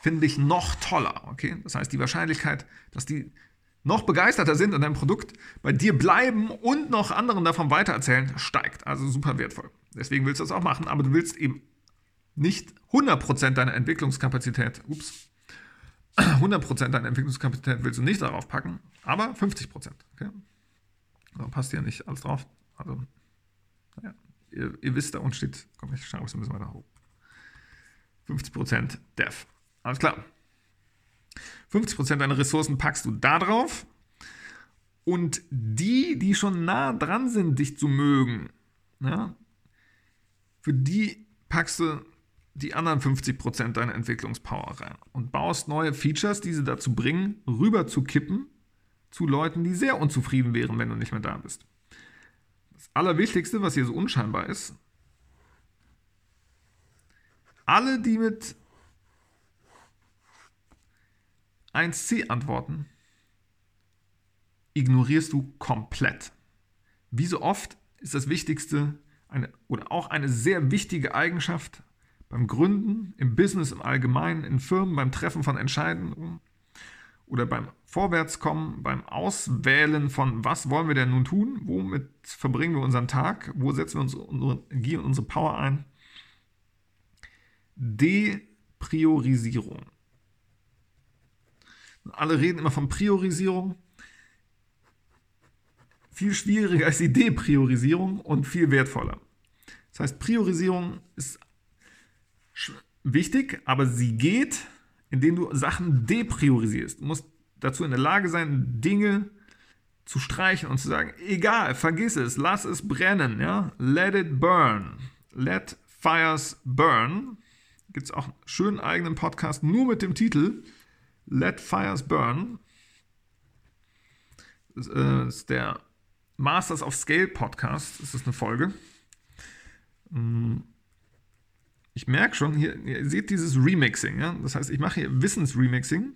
finden dich noch toller. Okay? Das heißt, die Wahrscheinlichkeit, dass die noch begeisterter sind an deinem Produkt, bei dir bleiben und noch anderen davon weitererzählen, steigt. Also super wertvoll. Deswegen willst du das auch machen, aber du willst eben nicht 100% deiner Entwicklungskapazität, ups, *clears throat* 100% deiner Entwicklungskapazität willst du nicht darauf packen, aber 50%. Okay? Da passt ja nicht alles drauf. Also, naja, ihr, ihr wisst, da unten steht, komm, ich schreibe es ein bisschen weiter hoch. 50% Dev. Alles klar. 50% deiner Ressourcen packst du da drauf. Und die, die schon nah dran sind, dich zu mögen, ja, für die packst du die anderen 50% deiner Entwicklungspower rein und baust neue Features, die sie dazu bringen, rüber zu kippen zu Leuten, die sehr unzufrieden wären, wenn du nicht mehr da bist. Das Allerwichtigste, was hier so unscheinbar ist, alle, die mit 1c antworten, ignorierst du komplett. Wie so oft ist das Wichtigste eine, oder auch eine sehr wichtige Eigenschaft beim Gründen, im Business im Allgemeinen, in Firmen, beim Treffen von Entscheidungen oder beim Vorwärtskommen, beim Auswählen von, was wollen wir denn nun tun, womit verbringen wir unseren Tag, wo setzen wir unsere, unsere Energie und unsere Power ein. Depriorisierung. Alle reden immer von Priorisierung. Viel schwieriger ist die Depriorisierung und viel wertvoller. Das heißt, Priorisierung ist wichtig, aber sie geht, indem du Sachen depriorisierst. Du musst dazu in der Lage sein, Dinge zu streichen und zu sagen, egal, vergiss es, lass es brennen, ja? Let it burn. Let fires burn. Gibt es auch einen schönen eigenen Podcast nur mit dem Titel Let Fires Burn. Das äh, ist der Masters of Scale Podcast. Das ist eine Folge. Mm. Ich merke schon, hier, ihr seht dieses Remixing. Ja? Das heißt, ich mache hier Wissensremixing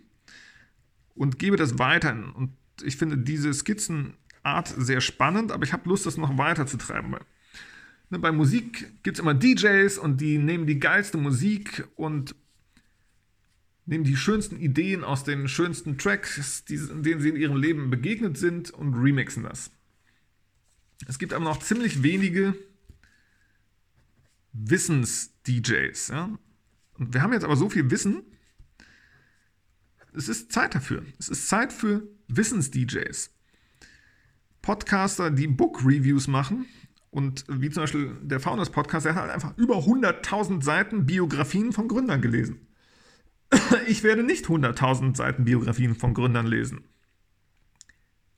und gebe das weiter. Und ich finde diese Skizzenart sehr spannend, aber ich habe Lust, das noch weiter zu treiben. Ne, bei Musik gibt es immer DJs und die nehmen die geilste Musik und nehmen die schönsten Ideen aus den schönsten Tracks, die, denen sie in ihrem Leben begegnet sind und remixen das. Es gibt aber noch ziemlich wenige Wissens-DJs. Ja? Und wir haben jetzt aber so viel Wissen, es ist Zeit dafür. Es ist Zeit für Wissens-DJs. Podcaster, die Book-Reviews machen und wie zum Beispiel der Founders Podcast, der hat einfach über 100.000 Seiten Biografien von Gründern gelesen. *laughs* Ich werde nicht 100.000 Seiten Biografien von Gründern lesen.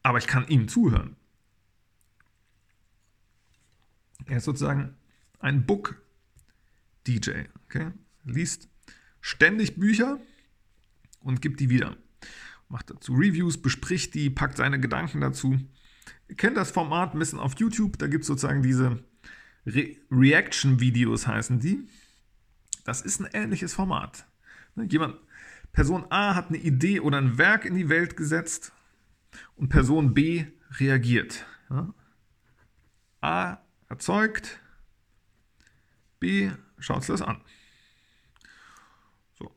Aber ich kann ihnen zuhören. Er ist sozusagen ein Book-DJ. Okay? Liest ständig Bücher und gibt die wieder. Macht dazu Reviews, bespricht die, packt seine Gedanken dazu. Ihr kennt das Format ein bisschen auf YouTube. Da gibt es sozusagen diese Re Reaction-Videos, heißen die. Das ist ein ähnliches Format. Ne, jemand, Person A hat eine Idee oder ein Werk in die Welt gesetzt und Person B reagiert. A erzeugt, B schaut sich das an. So,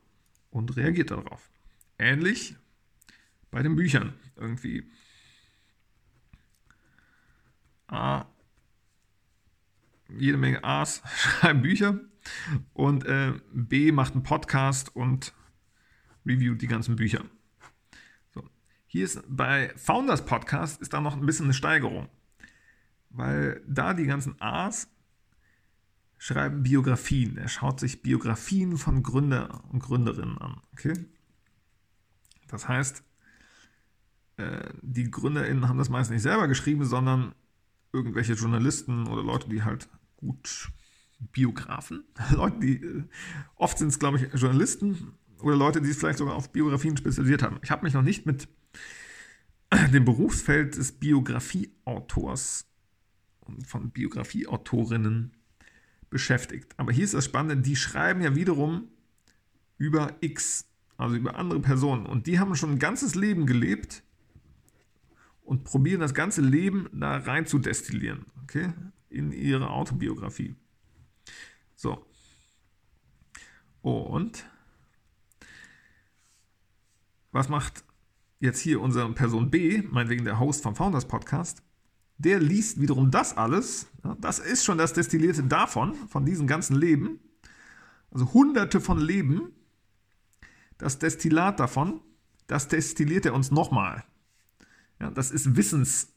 und reagiert darauf. Ähnlich bei den Büchern. Irgendwie A, jede Menge A's *laughs* schreiben Bücher und äh, B macht einen Podcast und reviewt die ganzen Bücher. So. Hier ist bei Founders Podcast ist da noch ein bisschen eine Steigerung, weil da die ganzen A's schreiben Biografien. Er schaut sich Biografien von Gründer und Gründerinnen an. Okay? Das heißt, äh, die GründerInnen haben das meist nicht selber geschrieben, sondern irgendwelche Journalisten oder Leute, die halt gut Biografen, *laughs* Leute, die äh, oft sind es, glaube ich, Journalisten oder Leute, die sich vielleicht sogar auf Biografien spezialisiert haben. Ich habe mich noch nicht mit *clears throat* dem Berufsfeld des Biografieautors und von Biografieautorinnen beschäftigt. Aber hier ist das Spannende, die schreiben ja wiederum über X, also über andere Personen. Und die haben schon ein ganzes Leben gelebt und probieren das ganze Leben da rein zu destillieren, okay, in ihre Autobiografie. So. Und was macht jetzt hier unsere Person B, meinetwegen der Host vom Founders Podcast? Der liest wiederum das alles. Das ist schon das Destillierte davon, von diesem ganzen Leben. Also hunderte von Leben. Das Destillat davon, das destilliert er uns nochmal. Ja, das ist Wissens,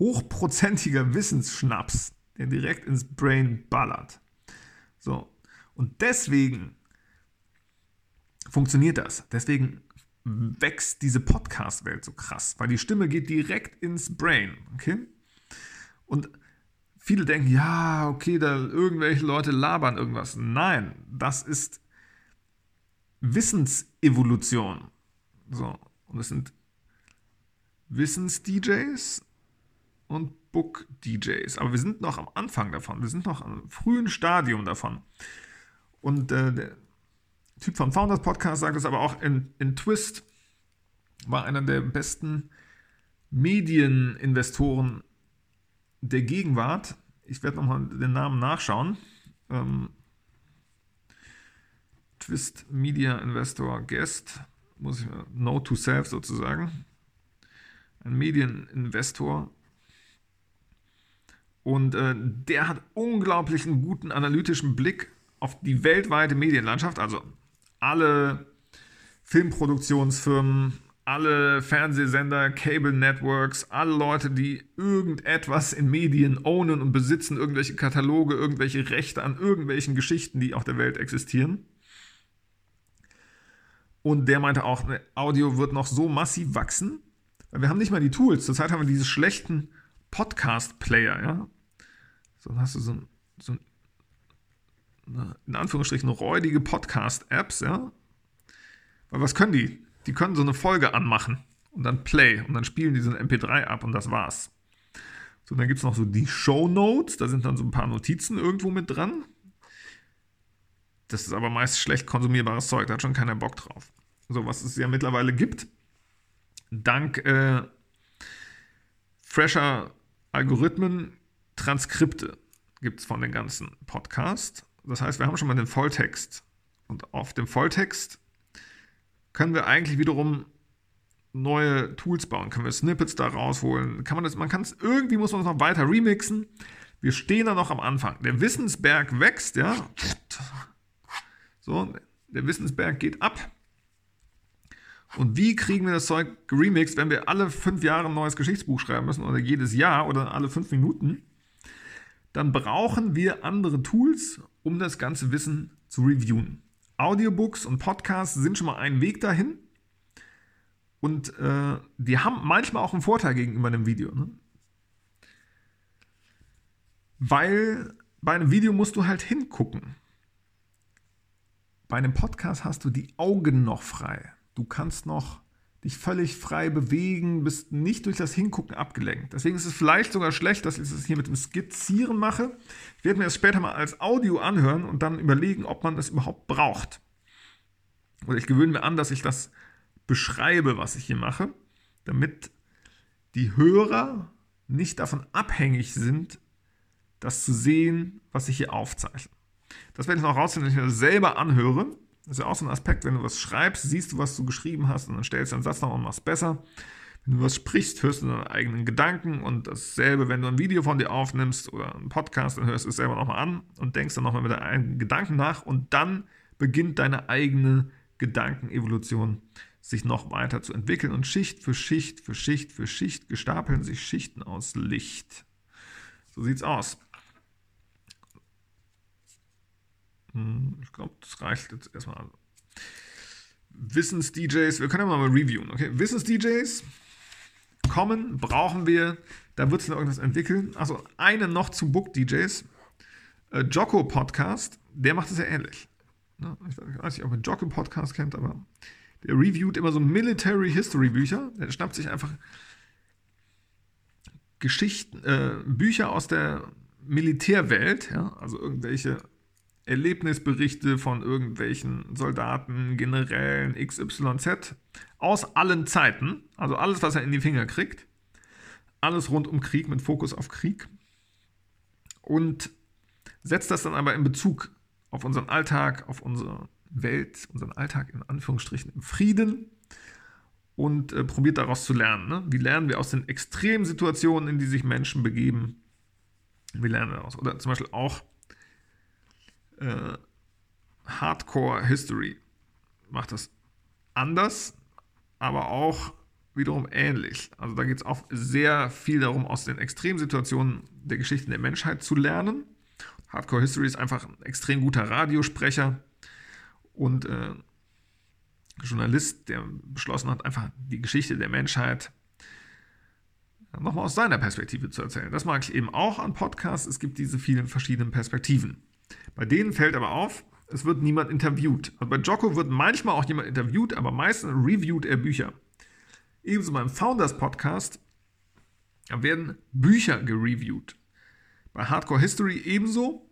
hochprozentiger Wissensschnaps, der direkt ins Brain ballert. So. Und deswegen funktioniert das. Deswegen wächst diese Podcast-Welt so krass, weil die Stimme geht direkt ins Brain. Okay? Und viele denken, ja, okay, da irgendwelche Leute labern irgendwas. Nein, das ist Wissensevolution. So, und es sind Wissens-DJs und Book-DJs. Aber wir sind noch am Anfang davon. Wir sind noch am frühen Stadium davon. Und äh, der Typ vom Founders Podcast sagt es aber auch in, in Twist, war einer der besten Medieninvestoren der Gegenwart. Ich werde nochmal den Namen nachschauen. Ähm, Twist Media Investor Guest, muss ich mal, Note to Self sozusagen ein Medieninvestor. Und äh, der hat unglaublichen guten analytischen Blick auf die weltweite Medienlandschaft, also alle Filmproduktionsfirmen, alle Fernsehsender, Cable Networks, alle Leute, die irgendetwas in Medien ownen und besitzen, irgendwelche Kataloge, irgendwelche Rechte an irgendwelchen Geschichten, die auf der Welt existieren. Und der meinte auch, ne, Audio wird noch so massiv wachsen, wir haben nicht mal die Tools. Zurzeit haben wir diese schlechten Podcast-Player, ja. So, hast du so, ein, so ein, in Anführungsstrichen räudige Podcast-Apps, ja. Weil was können die? Die können so eine Folge anmachen und dann Play und dann spielen die so ein MP3 ab und das war's. So, dann gibt es noch so die Show Notes, da sind dann so ein paar Notizen irgendwo mit dran. Das ist aber meist schlecht konsumierbares Zeug, da hat schon keiner Bock drauf. So, was es ja mittlerweile gibt, dank äh, fresher Algorithmen Transkripte gibt es von den ganzen Podcasts. Das heißt, wir haben schon mal den Volltext. Und auf dem Volltext können wir eigentlich wiederum neue Tools bauen, können wir Snippets da rausholen, kann man das, man kann es, irgendwie muss man es noch weiter remixen. Wir stehen da noch am Anfang. Der Wissensberg wächst, ja. So, der Wissensberg geht ab. Und wie kriegen wir das Zeug remixed, wenn wir alle fünf Jahre ein neues Geschichtsbuch schreiben müssen oder jedes Jahr oder alle fünf Minuten? Dann brauchen wir andere Tools, um das ganze Wissen zu reviewen. Audiobooks und Podcasts sind schon mal ein Weg dahin. Und äh, die haben manchmal auch einen Vorteil gegenüber einem Video. Ne? Weil bei einem Video musst du halt hingucken. Bei einem Podcast hast du die Augen noch frei. Du kannst noch dich völlig frei bewegen, bist nicht durch das Hingucken abgelenkt. Deswegen ist es vielleicht sogar schlecht, dass ich das hier mit dem Skizzieren mache. Ich werde mir das später mal als Audio anhören und dann überlegen, ob man das überhaupt braucht. Oder ich gewöhne mir an, dass ich das beschreibe, was ich hier mache, damit die Hörer nicht davon abhängig sind, das zu sehen, was ich hier aufzeichne. Das werde ich noch rausfinden, wenn ich mir das selber anhöre das ist ja auch so ein Aspekt, wenn du was schreibst, siehst du, was du geschrieben hast und dann stellst du einen Satz noch und machst besser. Wenn du was sprichst, hörst du deine eigenen Gedanken und dasselbe, wenn du ein Video von dir aufnimmst oder einen Podcast, dann hörst du es selber nochmal an und denkst dann nochmal mit deinen eigenen Gedanken nach und dann beginnt deine eigene Gedankenevolution sich noch weiter zu entwickeln und Schicht für Schicht für Schicht für Schicht gestapeln sich Schichten aus Licht. So sieht's aus. Hm, ich glaube, das reicht jetzt erstmal. Wissens-DJs, wir können ja mal reviewen, okay? Wissens-DJs kommen, brauchen wir, da wird sich noch irgendwas entwickeln. Also eine noch zu Book-DJs. Äh, Jocko Podcast, der macht es ja ähnlich. Ne? Ich weiß nicht, ob ihr Jocko Podcast kennt, aber der reviewt immer so Military History Bücher. Der schnappt sich einfach Geschichten, äh, Bücher aus der Militärwelt, ja, also irgendwelche Erlebnisberichte von irgendwelchen Soldaten, Generälen, XYZ aus allen Zeiten, also alles, was er in die Finger kriegt, alles rund um Krieg mit Fokus auf Krieg und setzt das dann aber in Bezug auf unseren Alltag, auf unsere Welt, unseren Alltag in Anführungsstrichen im Frieden und äh, probiert daraus zu lernen. Ne? Wie lernen wir aus den Extremsituationen, in die sich Menschen begeben? Wie lernen wir daraus? Oder zum Beispiel auch äh, Hardcore History macht das anders, aber auch wiederum ähnlich. Also da geht es auch sehr viel darum, aus den Extremsituationen der Geschichten der Menschheit zu lernen. Hardcore History ist einfach ein extrem guter Radiosprecher und äh, Journalist, der beschlossen hat, einfach die Geschichte der Menschheit nochmal aus seiner Perspektive zu erzählen. Das mag ich eben auch an Podcasts. Es gibt diese vielen verschiedenen Perspektiven. Bei denen fällt aber auf, es wird niemand interviewt. Also bei Jocko wird manchmal auch jemand interviewt, aber meistens reviewt er Bücher. Ebenso beim Founders Podcast werden Bücher gereviewt. Bei Hardcore History ebenso.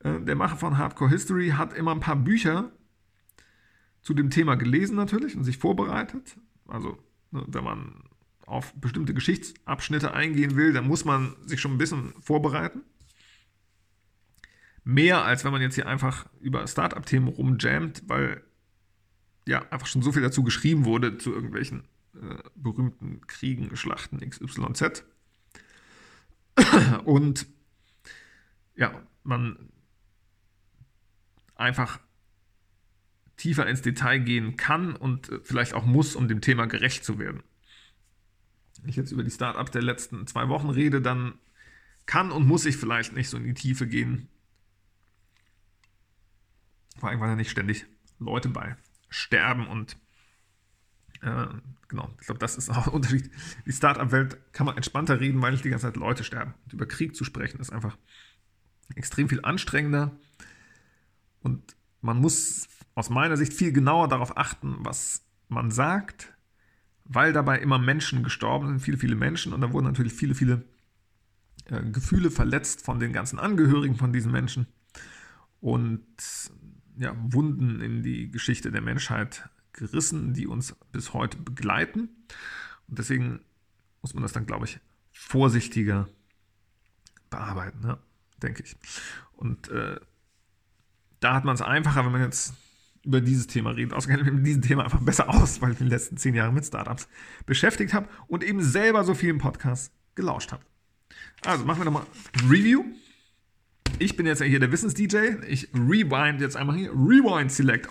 Äh, der Macher von Hardcore History hat immer ein paar Bücher zu dem Thema gelesen natürlich und sich vorbereitet. Also ne, wenn man auf bestimmte Geschichtsabschnitte eingehen will, dann muss man sich schon ein bisschen vorbereiten. Mehr als wenn man jetzt hier einfach über Startup-Themen rumjammt, weil ja einfach schon so viel dazu geschrieben wurde zu irgendwelchen äh, berühmten Kriegen, Schlachten XYZ. *coughs* Und ja, man einfach tiefer ins Detail gehen kann und äh, vielleicht auch muss, um dem Thema gerecht zu werden. Wenn ich jetzt über die Startups der letzten zwei Wochen rede, dann kann und muss ich vielleicht nicht so in die Tiefe gehen, vor allem, weil da nicht ständig Leute bei sterben und äh, genau, ich glaube, das ist auch ein Unterschied. Die Startup-Welt kann man entspannter reden, weil nicht die ganze Zeit Leute sterben. Und über Krieg zu sprechen ist einfach extrem viel anstrengender und man muss aus meiner Sicht viel genauer darauf achten, was man sagt, weil dabei immer Menschen gestorben sind, viele, viele Menschen und da wurden natürlich viele, viele äh, Gefühle verletzt von den ganzen Angehörigen von diesen Menschen und ja, Wunden in die Geschichte der Menschheit gerissen, die uns bis heute begleiten. Und deswegen muss man das dann, glaube ich, vorsichtiger bearbeiten, ja, denke ich. Und äh, da hat man es einfacher, wenn man jetzt über dieses Thema redet. Ich mit diesem Thema einfach besser aus, weil ich mich in den letzten zehn Jahren mit Startups beschäftigt habe und eben selber so vielen Podcasts gelauscht habe. Also machen wir nochmal Review ich bin jetzt hier der Wissens-DJ. Ich rewind jetzt einmal hier. Rewind Select.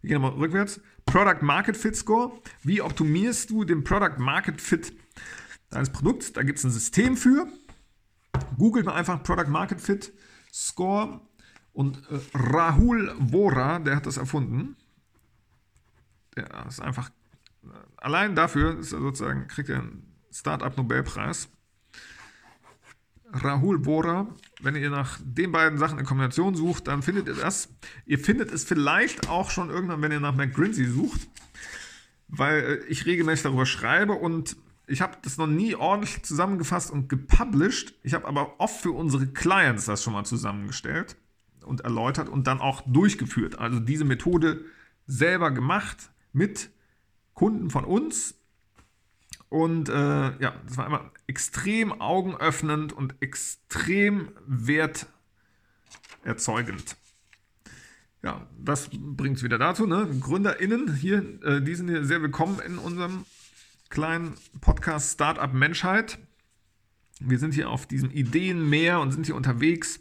Wir gehen nochmal rückwärts. Product Market Fit Score. Wie optimierst du den Product Market Fit deines Produkts? Da gibt es ein System für. Googelt mal einfach Product Market Fit Score. Und äh, Rahul Vora, der hat das erfunden. Der ist einfach, äh, allein dafür ist er sozusagen, kriegt er einen Startup-Nobelpreis. Rahul Vora. Wenn ihr nach den beiden Sachen in Kombination sucht, dann findet ihr das. Ihr findet es vielleicht auch schon irgendwann, wenn ihr nach McGrinsey sucht, weil äh, ich regelmäßig darüber schreibe und ich habe das noch nie ordentlich zusammengefasst und gepublished. Ich habe aber oft für unsere Clients das schon mal zusammengestellt und erläutert und dann auch durchgeführt. Also diese Methode selber gemacht mit Kunden von uns, und äh, ja, das war immer extrem augenöffnend und extrem werterzeugend. Ja, das bringt es wieder dazu. Ne? GründerInnen hier, äh, die sind hier sehr willkommen in unserem kleinen Podcast Startup Menschheit. Wir sind hier auf diesem Ideenmeer und sind hier unterwegs.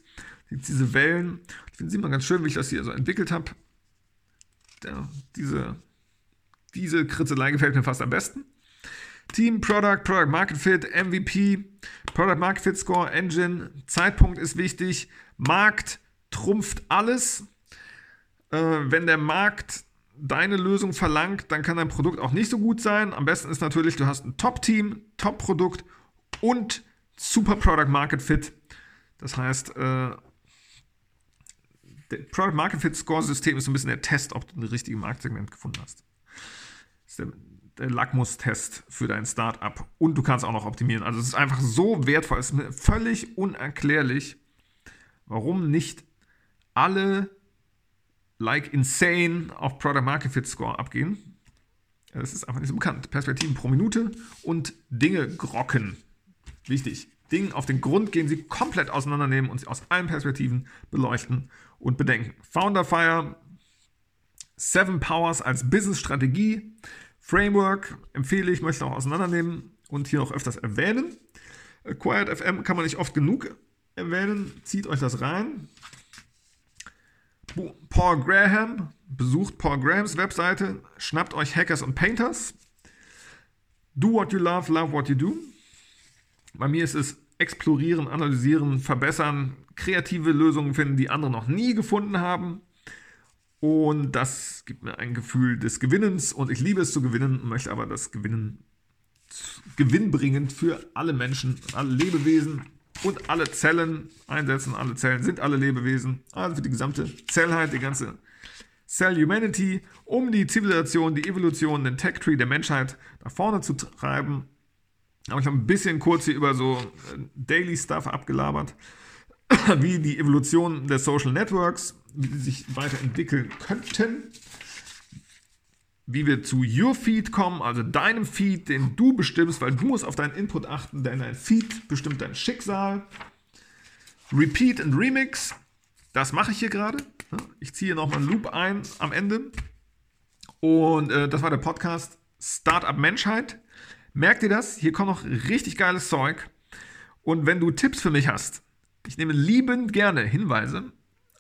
Diese Wellen. Ich finde es immer ganz schön, wie ich das hier so entwickelt habe. Ja, diese, diese Kritzelei gefällt mir fast am besten. Team, Product, Product Market Fit, MVP, Product Market Fit Score, Engine, Zeitpunkt ist wichtig, Markt trumpft alles. Äh, wenn der Markt deine Lösung verlangt, dann kann dein Produkt auch nicht so gut sein. Am besten ist natürlich, du hast ein Top-Team, Top-Produkt und super Product Market Fit. Das heißt, äh, der Product Market Fit Score System ist ein bisschen der Test, ob du ein richtiges Marktsegment gefunden hast. Ist der Lackmustest für dein Startup und du kannst auch noch optimieren. Also es ist einfach so wertvoll, es ist mir völlig unerklärlich, warum nicht alle like insane auf Product Market Fit Score abgehen. Das ist einfach nicht so bekannt. Perspektiven pro Minute und Dinge grocken. Wichtig. Dingen auf den Grund gehen, sie komplett auseinandernehmen und sie aus allen Perspektiven beleuchten und bedenken. Founder Fire, Seven Powers als Business-Strategie, Framework empfehle ich, möchte auch auseinandernehmen und hier auch öfters erwähnen. Quiet FM kann man nicht oft genug erwähnen. Zieht euch das rein. Paul Graham, besucht Paul Grahams Webseite, schnappt euch Hackers und Painters. Do what you love, love what you do. Bei mir ist es explorieren, analysieren, verbessern, kreative Lösungen finden, die andere noch nie gefunden haben. Und das gibt mir ein Gefühl des Gewinnens und ich liebe es zu gewinnen, möchte aber das Gewinnen gewinnbringend für alle Menschen, alle Lebewesen und alle Zellen einsetzen. Alle Zellen sind alle Lebewesen, also für die gesamte Zellheit, die ganze Cell Humanity, um die Zivilisation, die Evolution, den Tech Tree der Menschheit nach vorne zu treiben. Aber ich habe ein bisschen kurz hier über so äh, Daily Stuff abgelabert, *clears throat* wie die Evolution der Social Networks, sich weiterentwickeln könnten wie wir zu Your Feed kommen, also deinem Feed, den du bestimmst, weil du musst auf deinen Input achten, denn dein Feed bestimmt dein Schicksal. Repeat and Remix, das mache ich hier gerade. Ich ziehe nochmal einen Loop ein am Ende. Und äh, das war der Podcast Startup Menschheit. Merkt ihr das? Hier kommt noch richtig geiles Zeug. Und wenn du Tipps für mich hast, ich nehme liebend gerne Hinweise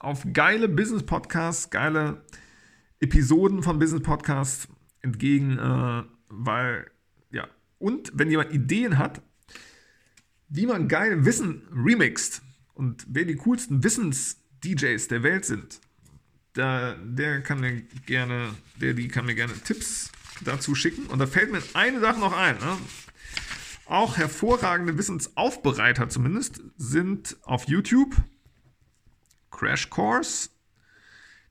auf geile Business Podcasts, geile Episoden von Business Podcasts entgegen, äh, weil, ja, und wenn jemand Ideen hat, wie man geil Wissen remixt und wer die coolsten Wissens-DJs der Welt sind, da, der kann mir gerne, der, die kann mir gerne Tipps dazu schicken. Und da fällt mir eine Sache noch ein. Ne? Auch hervorragende Wissensaufbereiter zumindest sind auf YouTube. Crash Course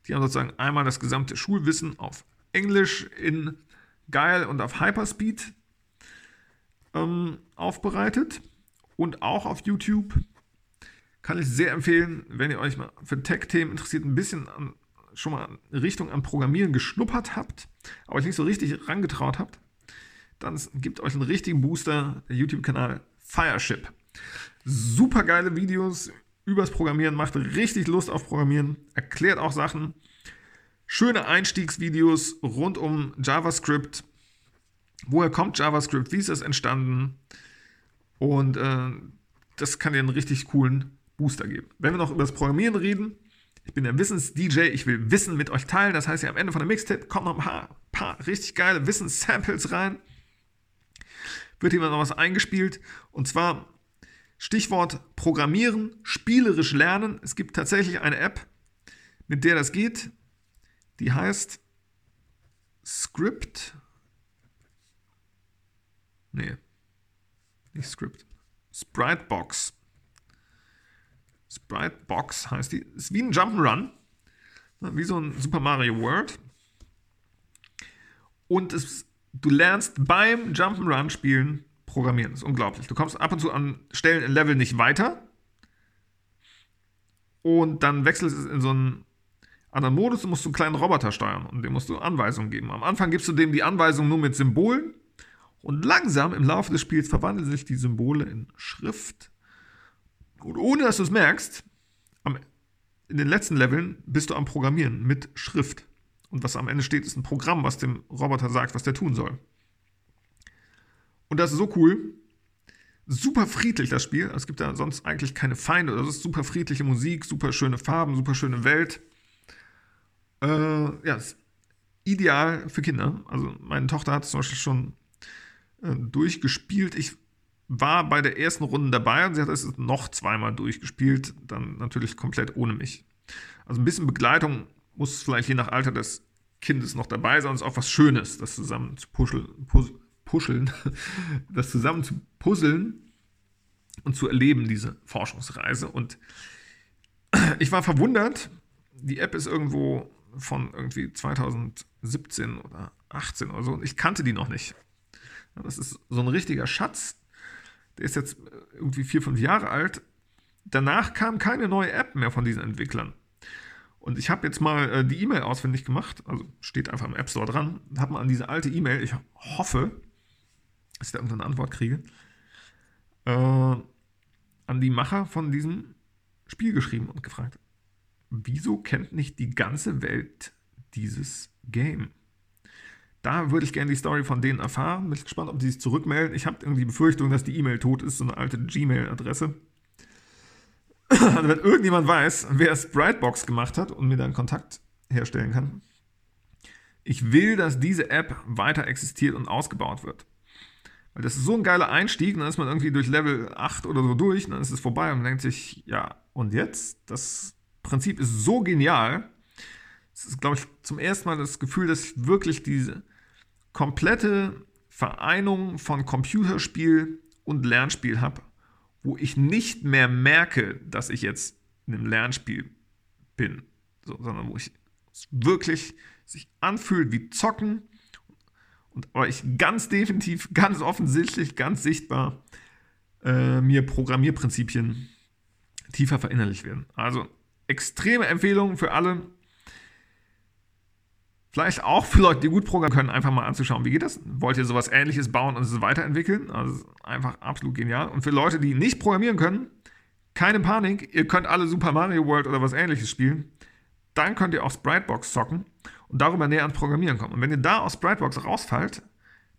die haben sozusagen einmal das gesamte Schulwissen auf Englisch in geil und auf Hyperspeed ähm, aufbereitet und auch auf YouTube. Kann ich sehr empfehlen, wenn ihr euch mal für Tech-Themen interessiert, ein bisschen an, schon mal Richtung an Programmieren geschnuppert habt, aber euch nicht so richtig rangetraut habt, dann gibt euch einen richtigen Booster, der YouTube-Kanal Fireship. Super geile Videos übers Programmieren, macht richtig Lust auf Programmieren, erklärt auch Sachen. Schöne Einstiegsvideos rund um JavaScript. Woher kommt JavaScript? Wie ist es entstanden? Und äh, das kann dir einen richtig coolen Booster geben. Wenn wir noch über das Programmieren reden, ich bin der Wissens-DJ, ich will Wissen mit euch teilen. Das heißt, ja, am Ende von der Mixtape kommt noch ein paar, paar richtig geile Wissens-Samples rein. Wird hier noch was eingespielt. Und zwar Stichwort Programmieren, spielerisch lernen. Es gibt tatsächlich eine App, mit der das geht. Die heißt Script. Nee, nicht Script. Spritebox. Spritebox heißt die. Ist wie ein Jump'n'Run. Wie so ein Super Mario World. Und es, du lernst beim Jump'n'Run spielen Programmieren. Das ist unglaublich. Du kommst ab und zu an Stellen im Level nicht weiter. Und dann wechselst es in so einen anderen Modus. Du musst einen kleinen Roboter steuern und dem musst du Anweisungen geben. Am Anfang gibst du dem die Anweisungen nur mit Symbolen. Und langsam im Laufe des Spiels verwandeln sich die Symbole in Schrift. Und ohne dass du es merkst, in den letzten Leveln bist du am Programmieren mit Schrift. Und was am Ende steht, ist ein Programm, was dem Roboter sagt, was der tun soll. Und das ist so cool. Super friedlich, das Spiel. Es gibt da sonst eigentlich keine Feinde. Das ist super friedliche Musik, super schöne Farben, super schöne Welt. Äh, ja, ist ideal für Kinder. Also meine Tochter hat es zum Beispiel schon äh, durchgespielt. Ich war bei der ersten Runde dabei und sie hat es noch zweimal durchgespielt. Dann natürlich komplett ohne mich. Also ein bisschen Begleitung muss vielleicht je nach Alter des Kindes noch dabei sein. Es ist auch was Schönes, das zusammen zu puscheln, Puscheln, *laughs* das zusammen zu puzzeln und zu erleben, diese Forschungsreise. Und *clears throat* ich war verwundert, die App ist irgendwo von irgendwie 2017 oder 18 oder so. Und ich kannte die noch nicht. Das ist so ein richtiger Schatz. Der ist jetzt irgendwie vier, fünf Jahre alt. Danach kam keine neue App mehr von diesen Entwicklern. Und ich habe jetzt mal äh, die E-Mail ausfindig gemacht, also steht einfach im App Store dran, habe mal an diese alte E-Mail, ich hoffe, dass ich da irgendeine Antwort kriege, äh, an die Macher von diesem Spiel geschrieben und gefragt, wieso kennt nicht die ganze Welt dieses Game? Da würde ich gerne die Story von denen erfahren. Bin gespannt, ob die sich zurückmelden. Ich habe irgendwie die Befürchtung, dass die E-Mail tot ist, so eine alte Gmail-Adresse. *clears throat* Also wenn irgendjemand weiß, wer Spritebox gemacht hat und mir dann Kontakt herstellen kann. Ich will, dass diese App weiter existiert und ausgebaut wird. Weil das ist so ein geiler Einstieg, dann ist man irgendwie durch Level 8 oder so durch, dann ist es vorbei und man denkt sich, ja, und jetzt? Das Prinzip ist so genial. Es ist, glaube ich, zum ersten Mal das Gefühl, dass ich wirklich diese komplette Vereinung von Computerspiel und Lernspiel habe wo ich nicht mehr merke, dass ich jetzt in einem Lernspiel bin, so, sondern wo ich wirklich sich anfühlt wie Zocken und ich ganz definitiv, ganz offensichtlich, ganz sichtbar äh, mir Programmierprinzipien tiefer verinnerlicht werden. Also extreme Empfehlung für alle, Vielleicht auch für Leute, die gut programmieren können, einfach mal anzuschauen, wie geht das? Wollt ihr sowas ähnliches bauen und es weiterentwickeln? Also einfach absolut genial. Und für Leute, die nicht programmieren können, keine Panik, ihr könnt alle Super Mario World oder was ähnliches spielen. Dann könnt ihr auf Spritebox zocken und darüber näher ans Programmieren kommen. Und wenn ihr da aus Spritebox rausfallt,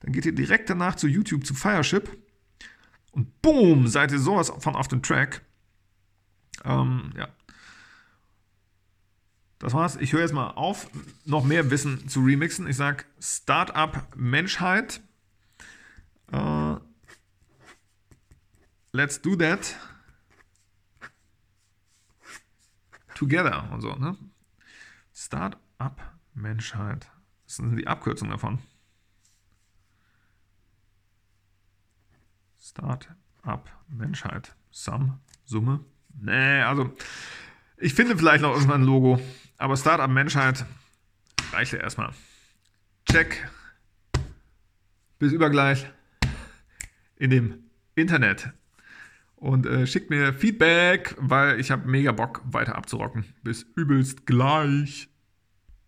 dann geht ihr direkt danach zu YouTube zu Fireship und boom, seid ihr sowas von auf dem Track. Ähm, ja, das war's. Ich höre jetzt mal auf, noch mehr Wissen zu remixen. Ich sage Startup Menschheit. Uh, let's do that together und so. Ne? Startup Menschheit. Das sind die Abkürzungen davon. Startup Menschheit. Sum, Summe. Nee, also ich finde vielleicht noch irgendwann ein Logo. Aber Startup Menschheit reicht ja erstmal. Check. Bis übergleich in dem Internet. Und äh, schickt mir Feedback, weil ich habe mega Bock weiter abzurocken. Bis übelst gleich.